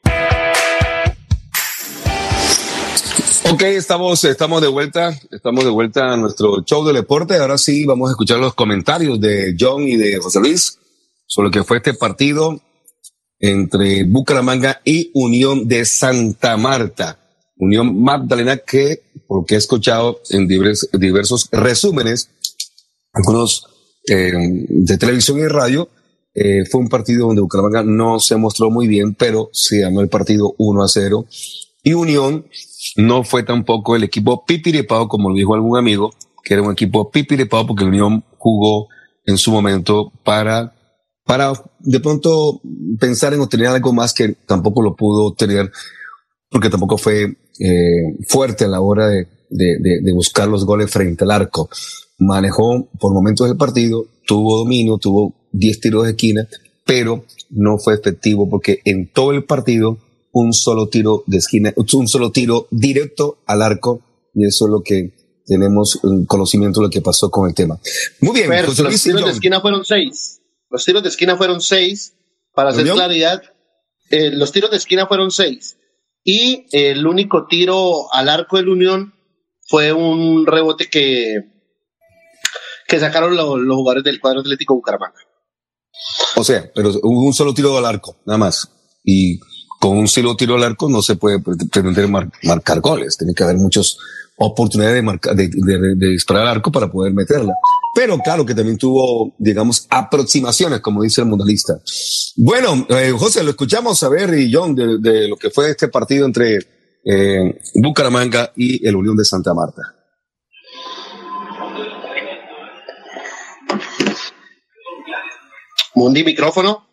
Ok, estamos, estamos de vuelta, estamos de vuelta a nuestro show del deporte. Ahora sí, vamos a escuchar los comentarios de John y de José Luis sobre lo que fue este partido entre Bucaramanga y Unión de Santa Marta. Unión Magdalena que, porque he escuchado en divers- diversos resúmenes, algunos eh, de televisión y radio, eh, fue un partido donde Bucaramanga no se mostró muy bien, pero se ganó el partido 1 a 0. Y Unión no fue tampoco el equipo pipiripao, como lo dijo algún amigo, que era un equipo pipiripao porque Unión jugó en su momento para, para de pronto pensar en obtener algo más que tampoco lo pudo obtener porque tampoco fue eh, fuerte a la hora de, de, de, de buscar los goles frente al arco. Manejó por momentos el partido, tuvo dominio, tuvo 10 tiros de esquina, pero no fue efectivo porque en todo el partido un solo tiro de esquina, un solo tiro directo al arco y eso es lo que tenemos un conocimiento de lo que pasó con el tema. Muy bien, Pero los tiros de esquina fueron seis. Los tiros de esquina fueron seis. Para hacer ¿Unión? claridad, eh, los tiros de esquina fueron seis. Y el único tiro al arco del Unión fue un rebote que, que sacaron lo- los jugadores del cuadro Atlético Bucaramanga. O sea, pero un solo tiro al arco, nada más. Y con un solo tiro al arco no se puede pre- pretender mar- marcar goles. Tiene que haber muchas oportunidades de, disparar al arco para poder meterla. Pero claro que también tuvo, digamos, aproximaciones, como dice el mundialista. Bueno, eh, José, lo escuchamos a ver, y John, de, de lo que fue este partido entre eh, Bucaramanga y el Unión de Santa Marta. Mundi, micrófono.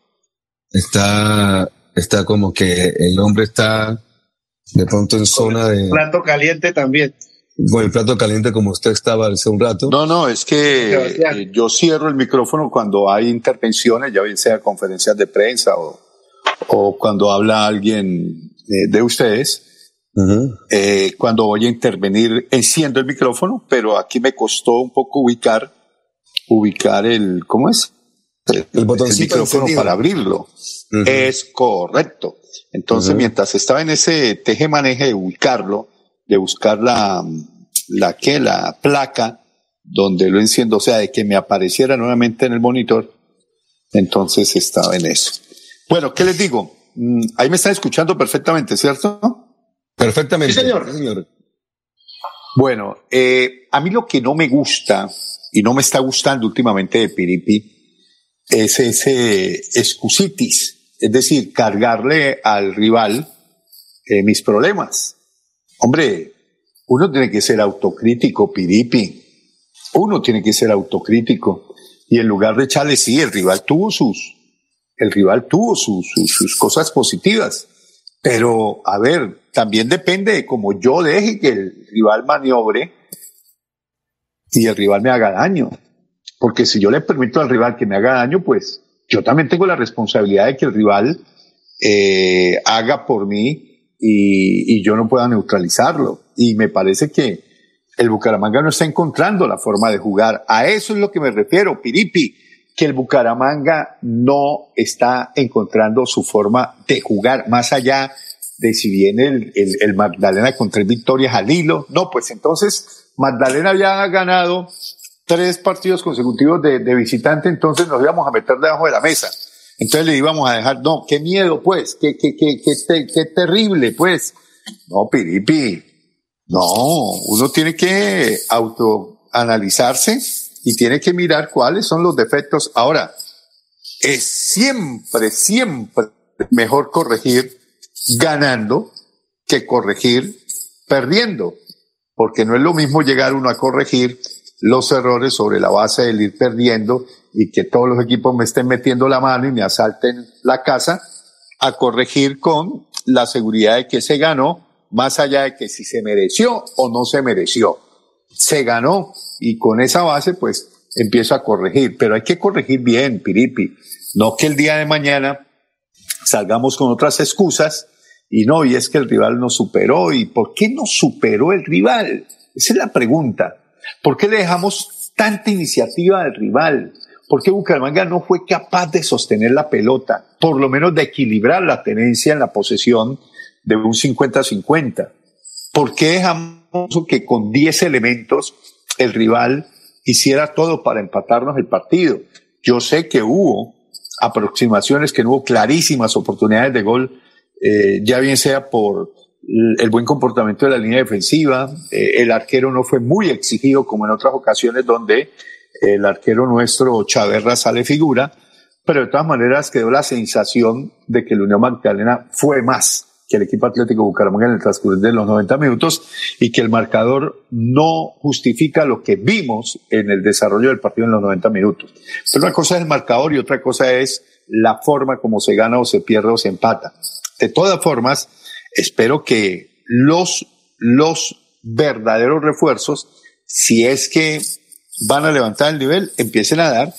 Está, está como que el hombre está de pronto en zona de... Plato caliente también. Con el plato caliente como usted estaba hace un rato. No, no, es que eh, yo cierro el micrófono cuando hay intervenciones, ya bien sea conferencias de prensa o, o cuando habla alguien eh, de ustedes. Eh, cuando voy a intervenir, enciendo el micrófono, pero aquí me costó un poco ubicar, ubicar el, ¿cómo es? El, botoncito micrófono para abrirlo. Es correcto. Entonces, mientras estaba en ese teje-maneje de ubicarlo, de buscar la, la que, la placa donde lo enciendo, o sea, de que me apareciera nuevamente en el monitor, entonces estaba en eso. Bueno, ¿qué les digo? Mm, Ahí me están escuchando perfectamente, ¿cierto? Perfectamente. Sí, señor. Sí, señor. Bueno, eh, a mí lo que no me gusta y no me está gustando últimamente de Piripi, es ese excusitis, es decir, cargarle al rival eh, mis problemas. Hombre, uno tiene que ser autocrítico, Piripi. Uno tiene que ser autocrítico. Y en lugar de echarle, sí, el rival tuvo sus, el rival tuvo sus, sus, sus cosas positivas. Pero, a ver, también depende de cómo yo deje que el rival maniobre y el rival me haga daño. Porque si yo le permito al rival que me haga daño, pues yo también tengo la responsabilidad de que el rival eh, haga por mí y, yo no pueda neutralizarlo. Y me parece que el Bucaramanga no está encontrando la forma de jugar. A eso es lo que me refiero, Piripi, que el Bucaramanga no está encontrando su forma de jugar, más allá de si viene el, el, el Magdalena con tres victorias al hilo. No, pues entonces Magdalena ya ha ganado tres partidos consecutivos de, visitante, entonces nos íbamos a meter debajo de la mesa. Entonces le íbamos a dejar, no, qué miedo, pues, qué, qué, qué, qué, te- qué terrible, pues. No, Piripi, no, uno tiene que autoanalizarse y tiene que mirar cuáles son los defectos. Ahora, es siempre, siempre mejor corregir ganando que corregir perdiendo, porque no es lo mismo llegar uno a corregir los errores sobre la base del ir perdiendo y que todos los equipos me estén metiendo la mano y me asalten la casa, a corregir con la seguridad de que se ganó, más allá de que si se mereció o no se mereció. Se ganó y con esa base pues empiezo a corregir, pero hay que corregir bien, Piripi, no que el día de mañana salgamos con otras excusas y no, y es que el rival nos superó. ¿Y por qué nos superó el rival? Esa es la pregunta. ¿Por qué le dejamos tanta iniciativa al rival? ¿Por qué Bucaramanga no fue capaz de sostener la pelota? Por lo menos de equilibrar la tenencia en la posesión de un 50-50. ¿Por qué dejamos que con 10 elementos el rival hiciera todo para empatarnos el partido? Yo sé que hubo aproximaciones, que no hubo clarísimas oportunidades de gol, eh, ya bien sea por el buen comportamiento de la línea defensiva, eh, el arquero no fue muy exigido como en otras ocasiones donde el arquero nuestro Chaverra sale figura, pero de todas maneras quedó la sensación de que el Unión Magdalena fue más que el equipo Atlético Bucaramanga en el transcurso de los 90 minutos y que el marcador no justifica lo que vimos en el desarrollo del partido en los 90 minutos. Pero una cosa es el marcador y otra cosa es la forma como se gana o se pierde o se empata. De todas formas, espero que los, los verdaderos refuerzos, si es que van a levantar el nivel, empiecen a dar,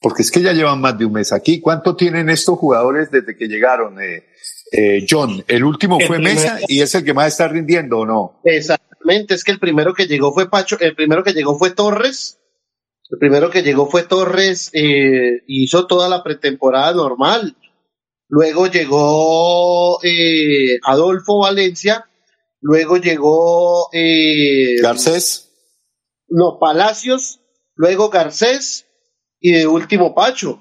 porque es que ya llevan más de un mes aquí. ¿Cuánto tienen estos jugadores desde que llegaron? Eh, eh, John, el último El fue primero. Mesa y es el que más está rindiendo, ¿o no? Exactamente, es que el primero que llegó fue Pacho, el primero que llegó fue Torres, el primero que llegó fue Torres, eh, hizo toda la pretemporada normal. Luego llegó eh, Adolfo Valencia, luego llegó eh, Garcés. No, Palacios, luego Garcés y de último Pacho.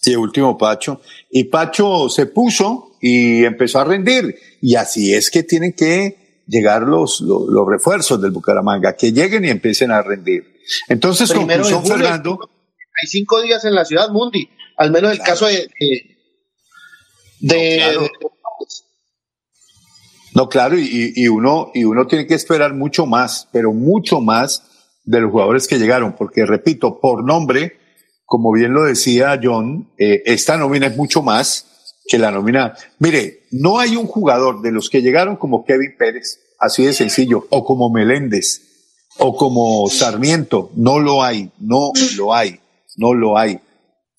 Y el último Pacho. Y Pacho se puso y empezó a rendir. Y así es que tienen que llegar los, los, los refuerzos del Bucaramanga, que lleguen y empiecen a rendir. Entonces, Primero de conclusión, Fernando. Hay cinco días en la ciudad, Mundi. Al menos el caso de. de, de- No, claro, y, y uno, y uno tiene que esperar mucho más, pero mucho más de los jugadores que llegaron, porque repito, por nombre, como bien lo decía John, eh, esta nómina es mucho más que la nómina. Mire, no hay un jugador de los que llegaron como Kevin Pérez, así de sencillo, o como Meléndez, o como Sarmiento, no lo hay, no lo hay, no lo hay.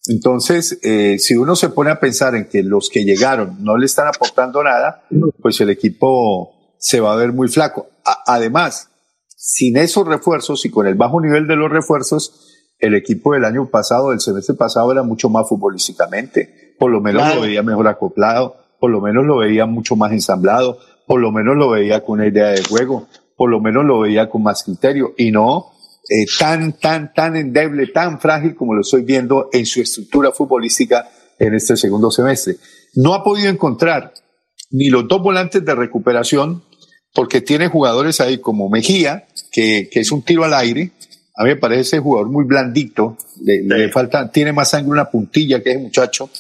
Entonces, eh, si uno se pone a pensar en que los que llegaron no le están aportando nada, pues el equipo se va a ver muy flaco. A- además, sin esos refuerzos y con el bajo nivel de los refuerzos, el equipo del año pasado, del semestre pasado, era mucho más futbolísticamente. Por lo menos Claro. lo veía mejor acoplado, por lo menos lo veía mucho más ensamblado, por lo menos lo veía con una idea de juego, por lo menos lo veía con más criterio y no eh, tan, tan, tan endeble, tan frágil como lo estoy viendo en su estructura futbolística en este segundo semestre. No ha podido encontrar ni los dos volantes de recuperación, porque tiene jugadores ahí como Mejía, que, que es un tiro al aire, A mí me parece ese jugador muy blandito. Le, le falta, tiene más sangre una puntilla que ese muchacho.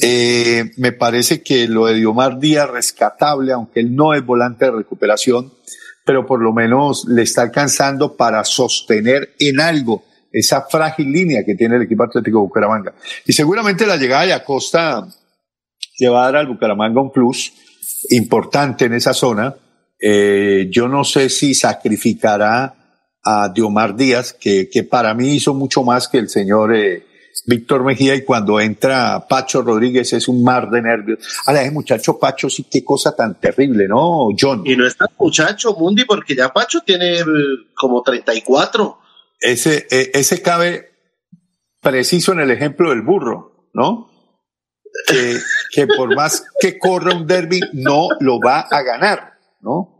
Eh, me parece que lo de Diomar Díaz rescatable, aunque él no es volante de recuperación, pero por lo menos le está alcanzando para sostener en algo esa frágil línea que tiene el equipo Atlético de Bucaramanga. Y seguramente la llegada de Acosta le va a dar al Bucaramanga un plus importante en esa zona. Eh, yo no sé si sacrificará a Diomar Díaz, que, que para mí hizo mucho más que el señor eh, Víctor Mejía, y cuando entra Pacho Rodríguez es un mar de nervios. Ahora, ese muchacho Pacho, sí, qué cosa tan terrible, ¿no, John? Y no está muchacho, Mundi, porque ya Pacho tiene eh, como 34. Ese, eh, ese cabe preciso en el ejemplo del burro, ¿no? Que, que por más que corra un derby, no lo va a ganar, ¿no?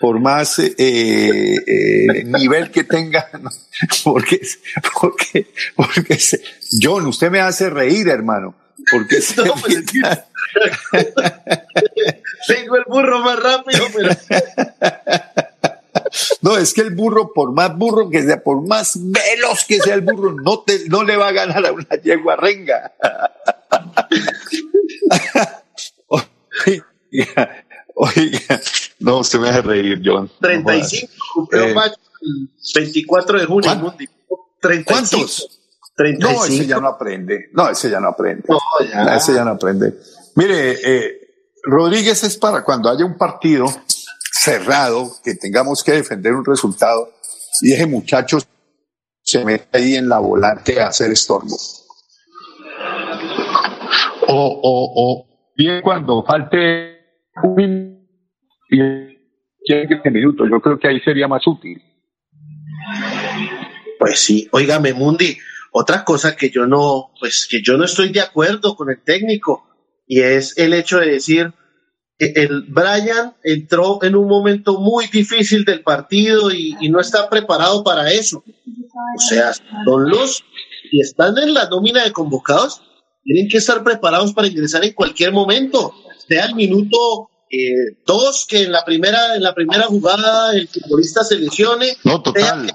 Por más eh, eh, nivel que tenga, porque, porque, porque, se, John, usted me hace reír, hermano, porque se No, pues, es que- Tengo el burro más rápido, pero No, es que el burro, por más burro que sea, por más veloz que sea el burro, no, te, no le va a ganar a una yegua renga. Oiga, no, usted me hace reír, John. 35 cumplió Eh. Pacho el 24 de junio, Mundi. 35. ¿Cuántos? 35. No, ese ya no aprende. No, ese ya no aprende. No, ya. Ese ya no aprende. Mire, eh, Rodríguez es para cuando haya un partido cerrado, que tengamos que defender un resultado, y ese muchacho se mete ahí en la volante a hacer estorbo. O, o, o bien cuando falte un minuto y quieren que este minuto, yo creo que ahí sería más útil. Pues sí, óigame, Mundi, otra cosa que yo no, pues que yo no estoy de acuerdo con el técnico, y es el hecho de decir, que el Brian entró en un momento muy difícil del partido y, no está preparado para eso. O sea, son los y están en la nómina de convocados, tienen que estar preparados para ingresar en cualquier momento, sea el minuto eh, dos que en la primera en la primera jugada el futbolista se lesione, No, sea total.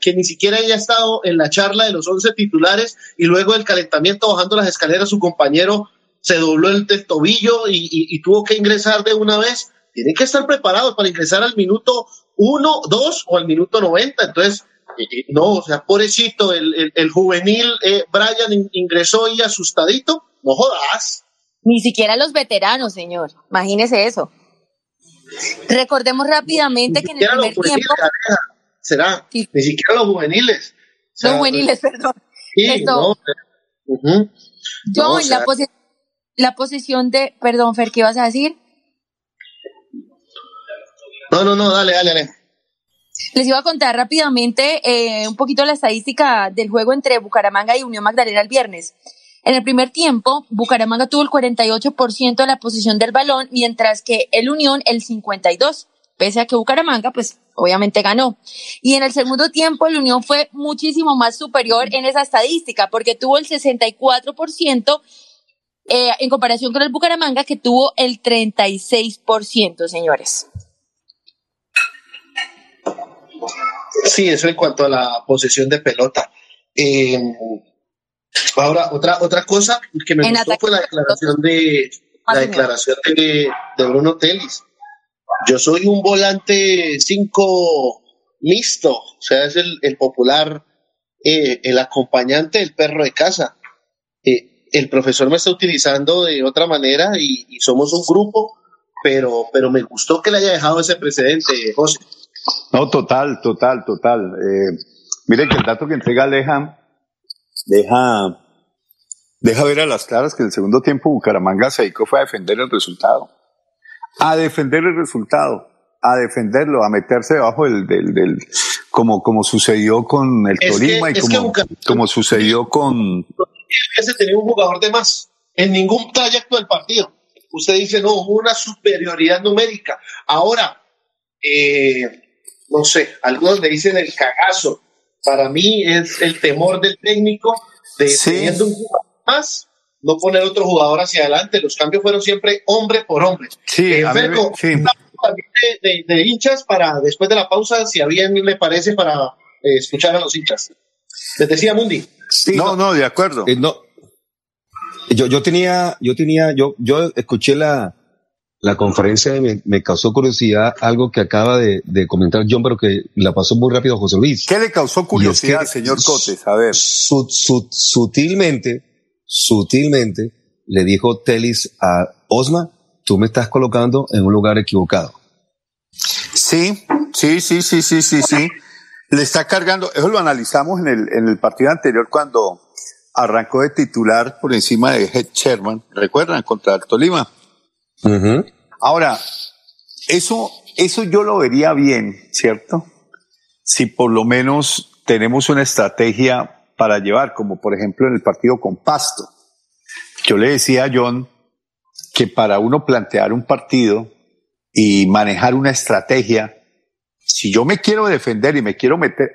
que, ni siquiera haya estado en la charla de los 11 titulares y luego del calentamiento bajando las escaleras su compañero se dobló el, tobillo y, y- y tuvo que ingresar de una vez. Tienen que estar preparados para ingresar al minuto 1, 2 o al minuto 90. Entonces, eh, no, o sea, pobrecito, el, el- el juvenil eh, Brian in- ingresó y asustadito. No jodas. Ni siquiera los veteranos, señor. Imagínese eso. Recordemos rápidamente que en el primer tiempo, será, ni siquiera los juveniles. O sea, los juveniles, perdón. Sí, Esto- no, ujú. Yo, No, o en sea, la, la posición de, perdón, Fer, ¿qué ibas a decir? no, no, no, dale, dale, dale. Les iba a contar rápidamente eh, un poquito la estadística del juego entre Bucaramanga y Unión Magdalena el viernes. En el primer tiempo, Bucaramanga tuvo el 48% de la posición del balón, mientras que el Unión el 52%, pese a que Bucaramanga, pues, obviamente ganó. Y en el segundo tiempo, el Unión fue muchísimo más superior en esa estadística, porque tuvo el 64% eh, en comparación con el Bucaramanga, que tuvo el 36%, señores. Sí, eso en cuanto a la posesión de pelota. Eh, ahora, otra, otra cosa que me En gustó fue la declaración de la declaración de, de Bruno Telis. Yo soy un volante 5 mixto, o sea, es el, el popular, eh, el acompañante del perro de casa. Eh, el profesor me está utilizando de otra manera y, y somos un grupo, pero, pero me gustó que le haya dejado ese precedente, José. No, total, total, total. Eh, mire que el dato que entrega Aleja deja, deja ver a las claras que en el segundo tiempo Bucaramanga se dedicó fue a defender el resultado. A defender el resultado, a defenderlo, a meterse debajo del, del, del como, como sucedió con el Es que- Tolima es y que como, como sucedió con, ese tenía un jugador de más en ningún trayecto del partido. Usted dice, no, hubo una superioridad numérica. Ahora, eh, no sé, algunos le dicen el cagazo. Para mí es el temor del técnico de teniendo un jugador más, no poner otro jugador hacia adelante. Los cambios fueron siempre hombre por hombre. Sí, Eh, a mí me- Ferco, sí. una de, de- de hinchas para después de la pausa, si a bien le parece, para eh, escuchar a los hinchas. Les decía Mundi. no, no, de acuerdo. Eh, no. Yo, yo tenía, yo tenía, yo, yo escuché la, la conferencia me, me causó curiosidad algo que acaba de, de comentar John, pero que la pasó muy rápido José Luis. ¿Qué le causó curiosidad, que señor Cotes? A ver. Su- su- sutilmente, sutilmente, le dijo Telis a Osma, tú me estás colocando en un lugar equivocado. Sí, sí, sí, sí, sí, sí, sí. Le está cargando, eso lo analizamos en el, en el partido anterior cuando arrancó de titular por encima de Head Sherman, ¿recuerdan? Contra el Tolima. Ahora, eso, eso yo lo vería bien, ¿cierto? Si por lo menos tenemos una estrategia para llevar, como por ejemplo en el partido con Pasto. Yo le decía a John que para uno plantear un partido y manejar una estrategia, si yo me quiero defender y me quiero meter,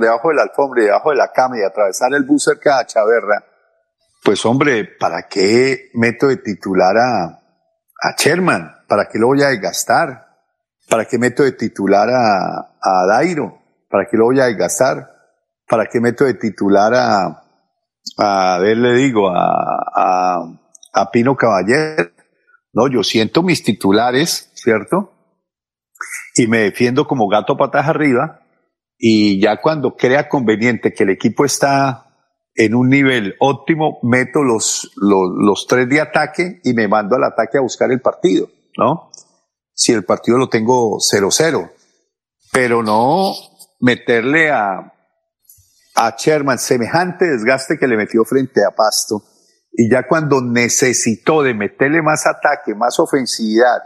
debajo de la alfombra y debajo de la cama y atravesar el bus cerca de Chaverra, pues hombre, ¿para qué meto de titular a, a Sherman? ¿Para qué lo voy a desgastar? ¿Para qué meto de titular a, a Dairo? ¿Para qué lo voy a desgastar? ¿Para qué meto de titular a, a ver, le digo, a, a, a Pino Caballero? No, yo siento mis titulares, ¿cierto? Y me defiendo como gato patas arriba. Y ya cuando crea conveniente que el equipo está en un nivel óptimo, meto los, los, los tres de ataque y me mando al ataque a buscar el partido, ¿no? Si el partido lo tengo 0-0. Pero no meterle a, a Sherman semejante desgaste que le metió frente a Pasto. Y ya cuando necesitó de meterle más ataque, más ofensividad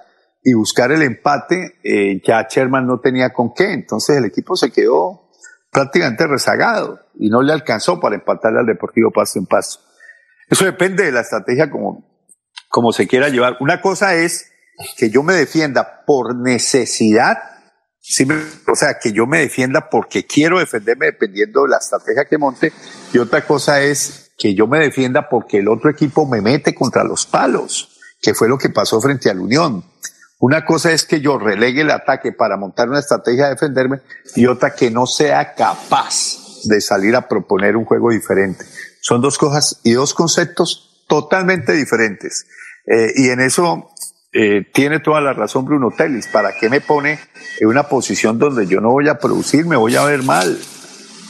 y buscar el empate, eh, ya Sherman no tenía con qué. Entonces el equipo se quedó prácticamente rezagado y no le alcanzó para empatarle al Deportivo Pasto en Pasto. Eso depende de la estrategia como, como se quiera llevar. Una cosa es que yo me defienda por necesidad, o sea, que yo me defienda porque quiero defenderme dependiendo de la estrategia que monte, y otra cosa es que yo me defienda porque el otro equipo me mete contra los palos, que fue lo que pasó frente al Unión. Una cosa es que yo relegue el ataque para montar una estrategia de defenderme y otra que no sea capaz de salir a proponer un juego diferente. Son dos cosas y dos conceptos totalmente diferentes. Eh, y en eso eh, tiene toda la razón Bruno Telis. ¿Para qué me pone en una posición donde yo no voy a producir, me voy a ver mal?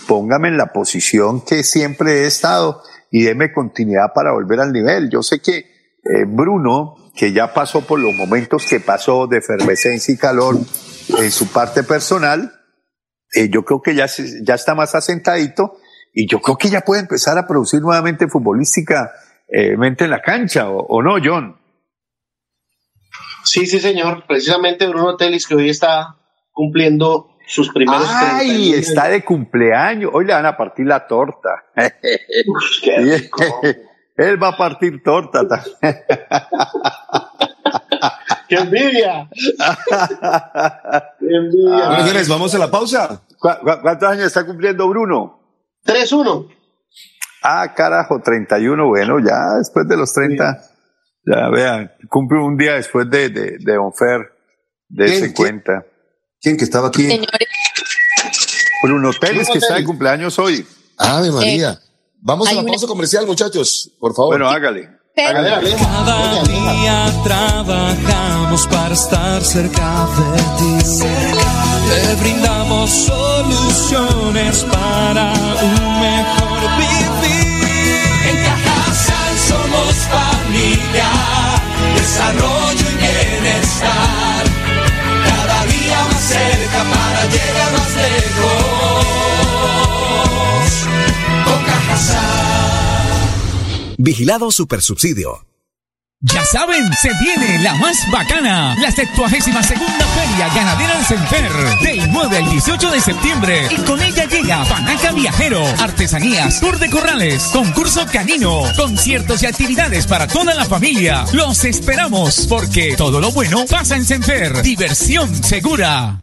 Póngame en la posición que siempre he estado y deme continuidad para volver al nivel. Yo sé que eh, Bruno, que ya pasó por los momentos que pasó de efervescencia y calor en su parte personal, eh, yo creo que ya, ya está más asentadito y yo creo que ya puede empezar a producir nuevamente futbolísticamente en la cancha, ¿o, o no, John? Sí, sí, señor. Precisamente Bruno Telis, que hoy está cumpliendo sus primeros ¡Ay! 31 Está de cumpleaños. Hoy le van a partir la torta. Él va a partir torta. también. ¡Qué envidia! ¡Qué envidia! Bueno, señores, vamos a la pausa. ¿Cu- cu- ¿Cuántos años está cumpliendo Bruno? 3-1. Ah, carajo, 31. Bueno, ya después de los 30, ya vean, cumple un día después de, de, de Don Fer, de ¿Quién? ese cuenta. ¿Quién que estaba aquí? Señores, Bruno Teles, que está de cumpleaños hoy. Ave María. Vamos a hay la una- pausa comercial, muchachos, por favor. Bueno, hágale. pero Dale, Alejo. Cada día trabajamos para estar cerca de ti. Te brindamos soluciones para un mejor vivir. En Cajasal somos familia, desarrollo y bienestar. Cada día más cerca para llegar más lejos. Vigilado Supersubsidio. Ya saben, se viene la más bacana, la 72 segunda Feria Ganadera del Senfer, del 9 al 18 de septiembre. Y con ella llega Panaca Viajero, artesanías, tour de corrales, concurso canino, conciertos y actividades para toda la familia. Los esperamos, porque todo lo bueno pasa en Senfer. Diversión segura.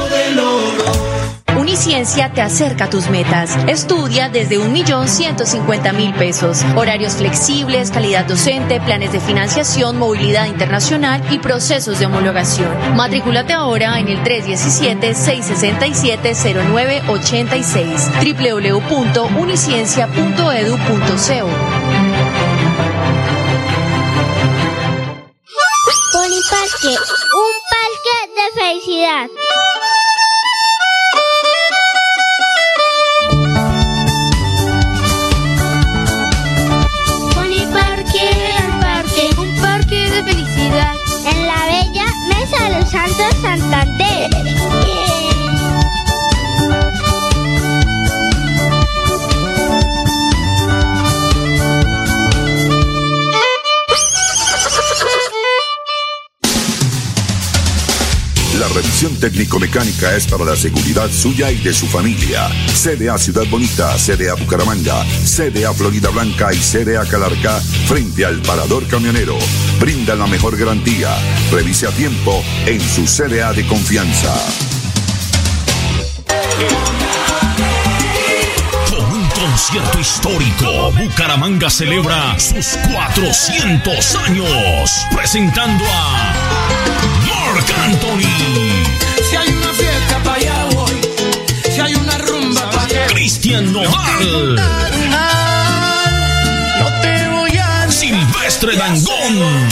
Uniciencia te acerca a tus metas. Estudia desde 1.150.000 pesos. Horarios flexibles, calidad docente, planes de financiación, movilidad internacional y procesos de homologación. Matrículate ahora en el 317-667-0986 www.uniciencia.edu.co. Parque, un parque de felicidad. Técnico-mecánica es para la seguridad suya y de su familia. CDA Ciudad Bonita, CDA Bucaramanga, CDA Florida Blanca y CDA Calarca frente al parador camionero. Brinda la mejor garantía. Revise a tiempo en su CDA de confianza. Con un concierto histórico, Bucaramanga celebra sus 400 años, presentando a Marc Anthony, Cristian Nodal, No te voy a Silvestre Dangón.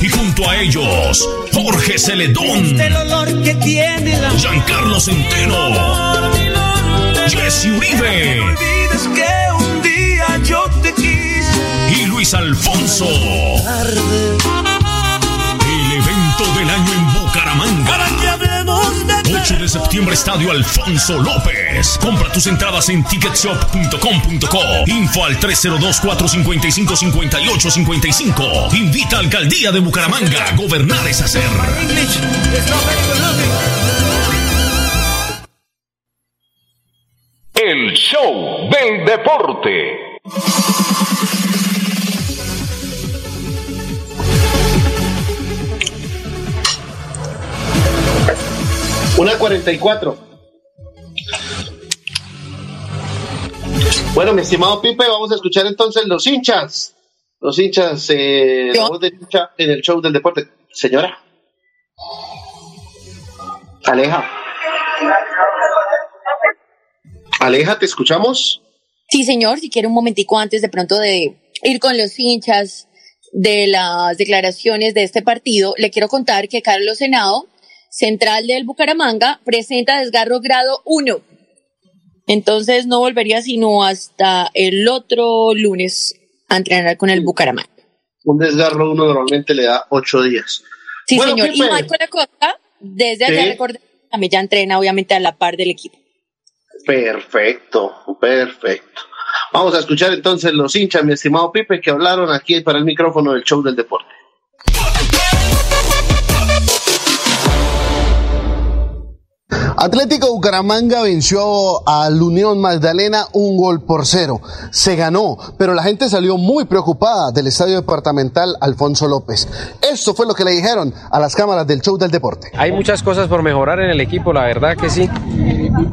Y junto a ellos, Jorge Celedón, Giancarlo Centeno, Jesse Uribe. Y Luis Alfonso. El evento del año en Bucaramanga. Para que hablemos de 8 de septiembre, Estadio Alfonso López. Compra tus entradas en ticketshop.com.co. Info al 302-455-5855. Invita a Alcaldía de Bucaramanga. Gobernar es hacer. El show del deporte. Una 44. Bueno, mi estimado Pipe, vamos a escuchar entonces los hinchas. Los hinchas, eh, la voz de hincha en el show del deporte. Señora. Aleja. Aleja, ¿te escuchamos? Sí, señor, si quiere un momentico antes de pronto de ir con los hinchas de las declaraciones de este partido, le quiero contar que Carlos Senado, central del Bucaramanga, presenta desgarro grado 1. Entonces no volvería sino hasta el otro lunes a entrenar con el Bucaramanga. Un desgarro uno normalmente le da ocho días. Sí, Bueno, señor. Y Pipe. Michael Acosta, desde allá Sí. recordé, también ya entrena obviamente a la par del equipo. Perfecto, perfecto. Vamos a escuchar entonces los hinchas, mi estimado Pipe, que hablaron aquí para el micrófono del show del deporte. Atlético Bucaramanga venció al Unión Magdalena un gol por cero. Se ganó, pero la gente salió muy preocupada del estadio departamental Alfonso López. Esto fue lo que le dijeron a las cámaras del show del deporte. Hay muchas cosas por mejorar en el equipo, la verdad que sí.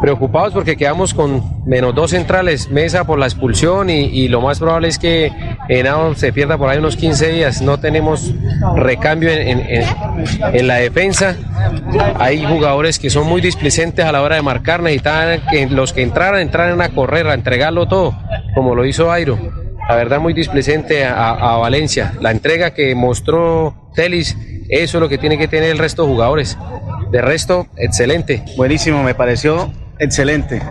Preocupados porque quedamos con menos dos centrales, Mesa por la expulsión y, lo más probable es que Henao se pierda por ahí unos 15 días. No tenemos recambio en, en- la defensa. Hay jugadores que son muy displicentes a la hora de marcar, necesitaban que los que entraran, entraran a correr, a entregarlo todo, como lo hizo Airo. La verdad muy displicente a Valencia. La entrega que mostró Telis, eso es lo que tiene que tener el resto de jugadores. De resto, excelente. Buenísimo, me pareció excelente.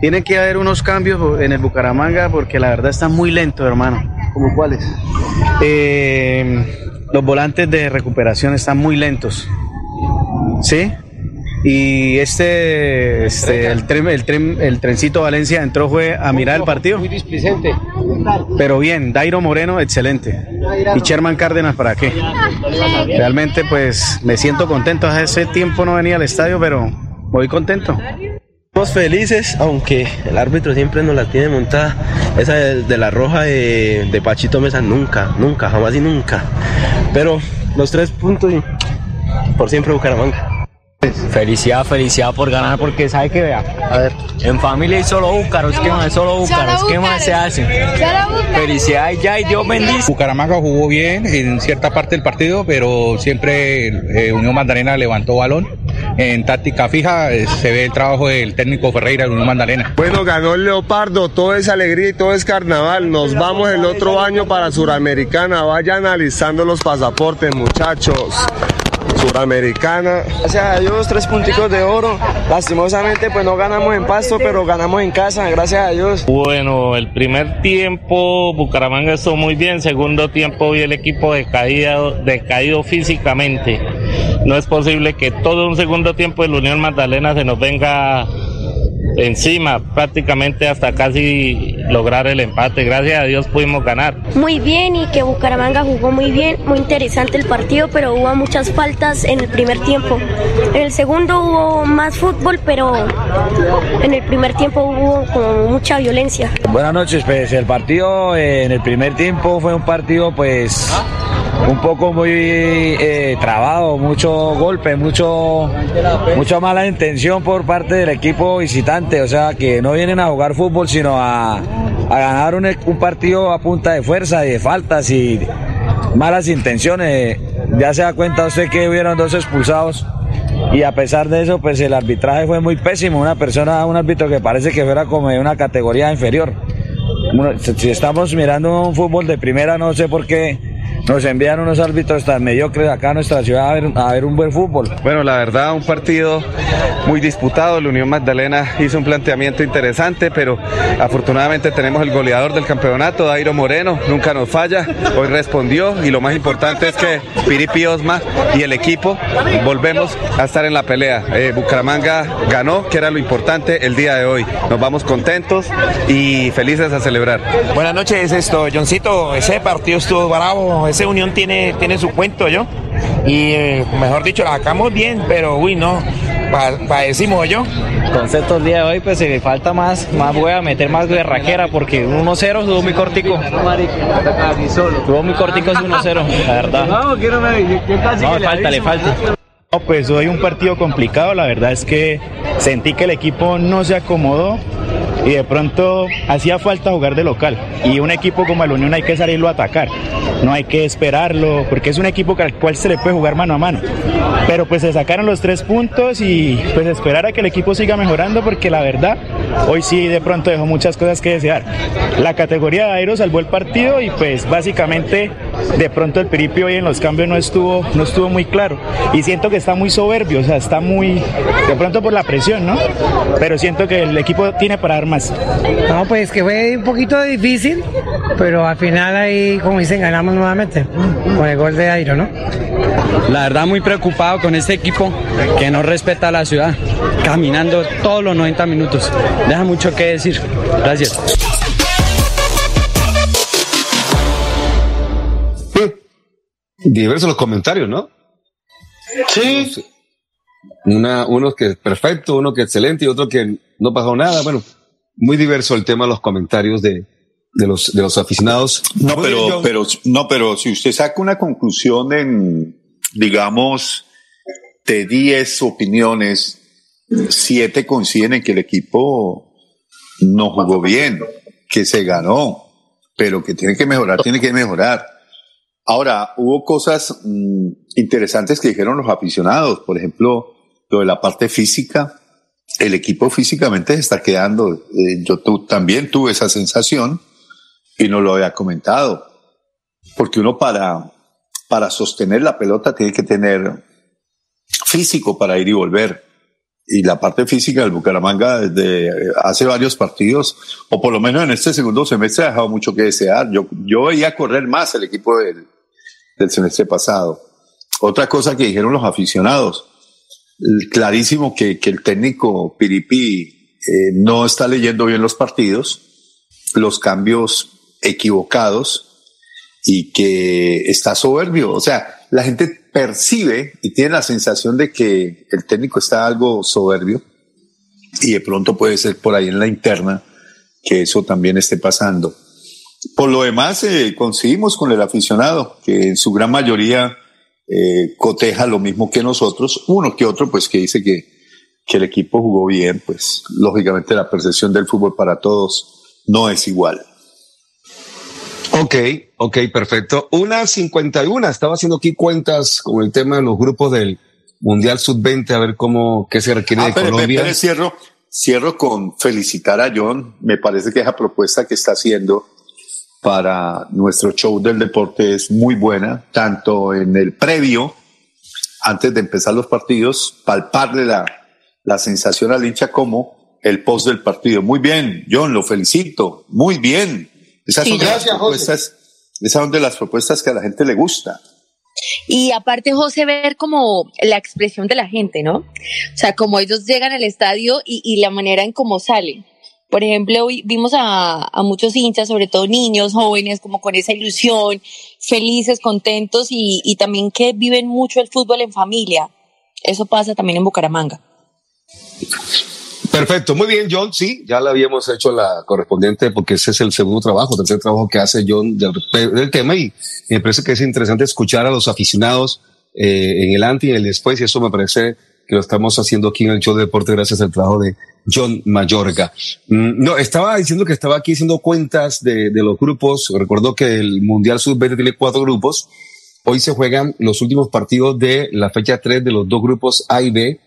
Tiene que haber unos cambios en el Bucaramanga porque la verdad está muy lento, hermano. ¿Como cuáles? Eh, los volantes de recuperación están muy lentos. ¿Sí? Y este, este el, tren, el, tren, el trencito Valencia entró fue a mirar el partido. Muy displicente. Pero bien, Dairo Moreno, excelente. Y Sherman Cárdenas, ¿para qué? Realmente pues me siento contento. Hace tiempo no venía al estadio, pero voy contento. Estamos felices, aunque el árbitro siempre nos la tiene montada. Esa de, de la roja de, de Pachito Mesa nunca, nunca, jamás y nunca. Pero los tres puntos y por siempre Bucaramanga. Felicidad, felicidad por ganar, porque sabe que vea. A ver, en familia hay solo búcaros, ¿qué más? Solo búcaros, ¿qué más se hace? Felicidad ya y Dios bendice. Bucaramanga jugó bien en cierta parte del partido, pero siempre eh, Unión Magdalena levantó balón. En táctica fija eh, se ve el trabajo del técnico Ferreira de Unión Magdalena. Bueno, ganó el Leopardo, todo es alegría y todo es carnaval. Nos vamos el otro año para Suramericana. Vaya analizando los pasaportes, muchachos. Suramericana. Gracias a Dios, tres punticos de oro. Lastimosamente, pues no ganamos en pasto, pero ganamos en casa, gracias a Dios. Bueno, el primer tiempo Bucaramanga estuvo muy bien, segundo tiempo vi el equipo decaído, decaído físicamente. No es posible que todo un segundo tiempo de la Unión Magdalena se nos venga encima, prácticamente hasta casi lograr el empate. Gracias a Dios pudimos ganar. Muy bien y que Bucaramanga jugó muy bien, muy interesante el partido, pero hubo muchas faltas en el primer tiempo. En el segundo hubo más fútbol, pero en el primer tiempo hubo como mucha violencia. Buenas noches, pues el partido eh, en el primer tiempo fue un partido pues un poco muy eh, trabado, mucho golpe, mucho, mucha mala intención por parte del equipo visitante, o sea que no vienen a jugar fútbol sino a, a ganar un, un partido a punta de fuerza y de faltas y malas intenciones. Ya se da cuenta usted que hubieron dos expulsados y a pesar de eso pues el arbitraje fue muy pésimo, una persona, un árbitro que parece que fuera como de una categoría inferior. Si estamos mirando un fútbol de primera no sé por qué nos envían unos árbitros tan mediocres acá a nuestra ciudad a ver, a ver un buen fútbol. Bueno, la verdad, un partido muy disputado. La Unión Magdalena hizo un planteamiento interesante, pero afortunadamente tenemos el goleador del campeonato, Dairo Moreno, nunca nos falla. Hoy respondió y lo más importante es que Piripi Osma y el equipo volvemos a estar en la pelea. Eh, Bucaramanga ganó, que era lo importante el día de hoy. Nos vamos contentos y felices a celebrar. Buenas noches, esto, Johncito. Ese partido estuvo bravo. Ese Unión tiene, tiene su cuento, yo. Y eh, mejor dicho, la sacamos bien, pero uy, no. Pa- Padecimos, yo. Concepto el día de hoy, pues si le falta más, más voy a meter más guerraquera porque un 1-0 estuvo muy cortico. Estuvo muy cortico ese 1-0, la verdad. No, le falta, le falta. No, pues hoy un partido complicado, la verdad es que sentí que el equipo no se acomodó y de pronto hacía falta jugar de local. Y un equipo como el Unión hay que salirlo a atacar, no hay que esperarlo, porque es un equipo al cual se le puede jugar mano a mano. Pero pues se sacaron los tres puntos y pues esperar a que el equipo siga mejorando, porque la verdad, hoy sí de pronto dejó muchas cosas que desear. La categoría de Airo salvó el partido y pues básicamente de pronto el Piripio hoy en los cambios no estuvo, no estuvo muy claro. Y siento que está muy soberbio, o sea, está muy, de pronto por la presión, ¿no? Pero siento que el equipo tiene para dar más. No, pues que fue un poquito difícil, pero al final ahí, como dicen, ganamos nuevamente con el gol de Airo, ¿no? La verdad muy preocupado con este equipo que no respeta a la ciudad, caminando todos los 90 minutos. Deja mucho que decir. Gracias. Diversos los comentarios, ¿no? Sí. Una, uno que es perfecto, uno que es excelente y otro que no pasó nada. Bueno, muy diverso el tema de los comentarios de, de los, de los aficionados. No, pero, pero, no, pero si usted saca una conclusión en, digamos, de 10 opiniones, siete coinciden en que el equipo no jugó bien, que se ganó, pero que tiene que mejorar, tiene que mejorar. Ahora, hubo cosas mm, interesantes que dijeron los aficionados, por ejemplo, lo de la parte física. El equipo físicamente se está quedando. Eh, yo también tuve esa sensación y no lo había comentado. Porque uno para, para sostener la pelota tiene que tener físico para ir y volver. Y la parte física del Bucaramanga desde eh, hace varios partidos, o por lo menos en este segundo semestre, ha dejado mucho que desear. Yo, yo veía correr más el equipo del, del semestre pasado. Otra cosa que dijeron los aficionados, clarísimo que, que el técnico Piripi eh, no está leyendo bien los partidos, los cambios equivocados y que está soberbio. O sea, la gente percibe y tiene la sensación de que el técnico está algo soberbio y de pronto puede ser por ahí en la interna que eso también esté pasando. Por lo demás, eh, coincidimos con el aficionado, que en su gran mayoría eh, coteja lo mismo que nosotros. Uno que otro, pues que dice que, que el equipo jugó bien, pues lógicamente la percepción del fútbol para todos no es igual. Ok, ok, perfecto. Una 51, estaba haciendo aquí cuentas con el tema de los grupos del Mundial Sub-20, a ver cómo, qué se requiere Ah, de pero, Colombia. pero cierro, cierro con felicitar a John. Me parece que esa propuesta que está haciendo para nuestro show del deporte es muy buena, tanto en el previo, antes de empezar los partidos, palparle la, la sensación al hincha como el post del partido. Muy bien, John, lo felicito. Muy bien. Esas Sí, son de las José. propuestas, esas son de las propuestas que a la gente le gusta. Y aparte, José, ver como la expresión de la gente, ¿no? O sea, como ellos llegan al estadio y, y la manera en cómo salen. Por ejemplo, hoy vimos a, a muchos hinchas, sobre todo niños, jóvenes, como con esa ilusión, felices, contentos y, y también que viven mucho el fútbol en familia. Eso pasa también en Bucaramanga. Perfecto, muy bien, John. Sí, ya le habíamos hecho la correspondiente porque ese es el segundo trabajo, tercer trabajo que hace John del, tema y me parece que es interesante escuchar a los aficionados eh, en el antes y en el después y eso me parece que lo estamos haciendo aquí en el show de deporte gracias al trabajo de John Mayorga. Mm, no, estaba diciendo que estaba aquí haciendo cuentas de, de los grupos. Recuerdo que el Mundial Sub-20 tiene cuatro grupos. Hoy se juegan los últimos partidos de la fecha 3 de los dos grupos A y B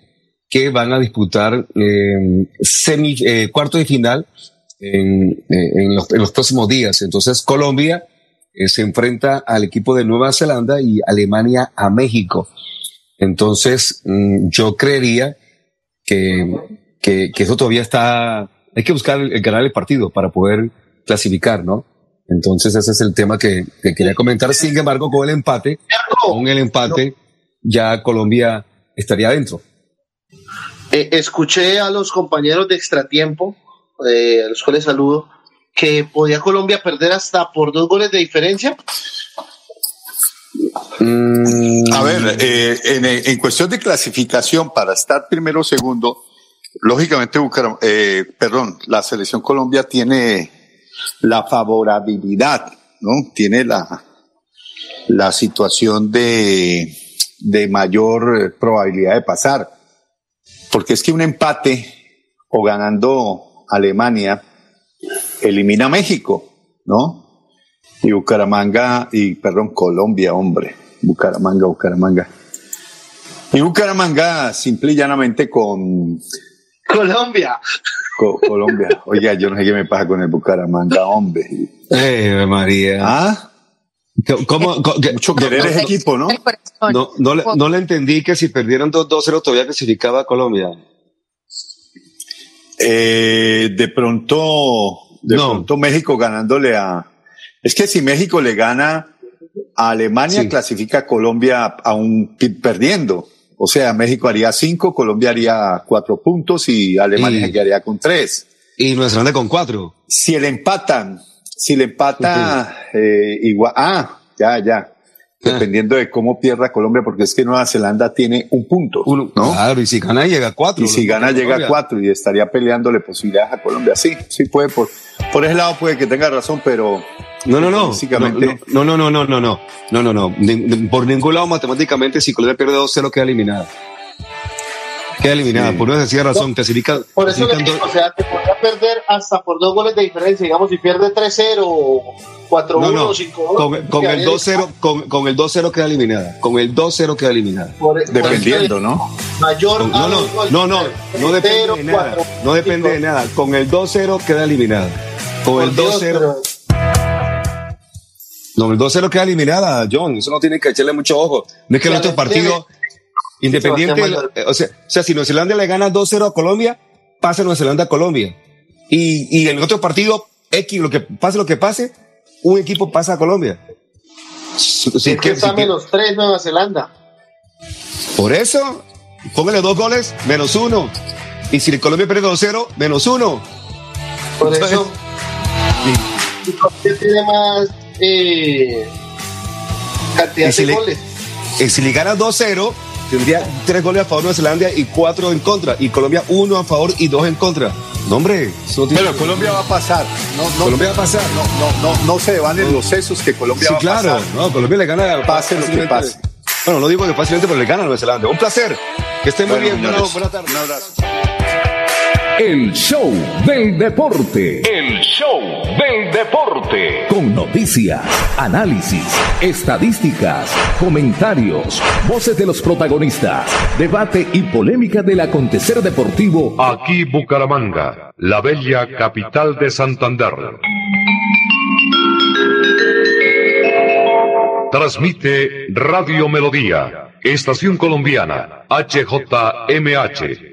que van a disputar eh, semi, eh, cuarto de final en, eh, en, los, en, los, próximos días. Entonces Colombia eh, se enfrenta al equipo de Nueva Zelanda y Alemania a México. Entonces mm, yo creería que, que, que, eso todavía está, hay que buscar el, el ganar el partido para poder clasificar, ¿no? Entonces ese es el tema que, que quería comentar. Sin embargo, con el empate, con el empate, ya Colombia estaría dentro. Eh, escuché a los compañeros de extratiempo, eh, a los cuales saludo, que podía Colombia perder hasta por dos goles de diferencia. Mm. A ver, eh, en, en, cuestión de clasificación para estar primero o segundo, lógicamente Bucaram eh, perdón, la selección Colombia tiene la favorabilidad, ¿no? Tiene la, la situación de, de mayor probabilidad de pasar porque es que un empate o ganando Alemania elimina a México, ¿no? Y Bucaramanga, y perdón, Colombia, hombre, Bucaramanga, Bucaramanga. Y Bucaramanga simple y llanamente con... Colombia. Co Colombia. Oiga, yo no sé qué me pasa con el Bucaramanga, hombre. Eh, María. ¿Ah? ¿Cómo, Mucho querer ese equipo, ¿no? No, no, le, no le entendí que si perdieron 2-0 todavía clasificaba a Colombia. Eh, de pronto, de no. pronto México ganándole a. Es que si México le gana a Alemania, sí. clasifica a Colombia aún perdiendo. O sea, México haría cinco, Colombia haría cuatro puntos y Alemania Y- quedaría con tres. Y Nueva Zelanda con cuatro. Si le empatan, si le empata eh, igual, ah, ya, ya. Dependiendo de cómo pierda Colombia, porque es que Nueva Zelanda tiene un punto, ¿no? Claro, y si gana llega a cuatro. Y si gana llega a cuatro y estaría peleándole posibilidades a Colombia. Sí, sí puede, por, por ese lado puede que tenga razón, pero No, no, no. No, no, no, no, no, no. No, no, no. Por ningún lado matemáticamente, si Colombia pierde 2-0, queda eliminada. Queda eliminada. Sí. Por una sencilla razón. Clasifica, Por eso le digo, o sea, te podría perder hasta por dos goles de diferencia. Digamos, si pierde 3-0, 4-1, No, no. 5-1. Con, con el 2-0, con, con el 2-0 queda eliminada. Con el 2-0 queda eliminada. Por- dependiendo, ¿no? Mayor Con- no, no, no, no, no depende de 0, nada. 4, No depende de nada. Con el 2-0 queda eliminada. Con Por el Dios, 2-0. pero- No, el 2-0 queda eliminada, John. Eso no tiene que echarle mucho ojo. No es que el otro partido, independiente, eh, o sea, o sea, si Nueva Zelanda le gana 2-0 a Colombia, pasa Nueva Zelanda a Colombia. Y, y en el otro partido, X, lo que pase lo que pase, un equipo pasa a Colombia. Si- si es que está si que- menos 3 Nueva Zelanda. por eso, póngale dos goles, menos uno. Y si Colombia pierde 2-0, menos uno. Por eso. Y Colombia tiene más eh, cantidad si de le- goles. Y si le gana 2-0, tendría tres goles a favor de Nueva Zelanda y cuatro en contra. Y Colombia uno a favor y dos en contra. No, hombre. no tiene- Pero Colombia va a pasar. No, no, Colombia va a pasar. No, no, no, no se van en los sesos que Colombia Sí, va a claro. pasar. No, Colombia le gana. Pase lo que pase. Bueno, no digo que fácilmente, pero le gana a Nueva Zelanda. Un placer. Que estén muy Bueno, bien. un Buena, buena tarde. Un abrazo. El show del deporte. El show del deporte. Con noticias, análisis, estadísticas, comentarios, voces de los protagonistas, debate y polémica del acontecer deportivo. Aquí Bucaramanga, la bella capital de Santander. Transmite Radio Melodía, Estación Colombiana, HJMH,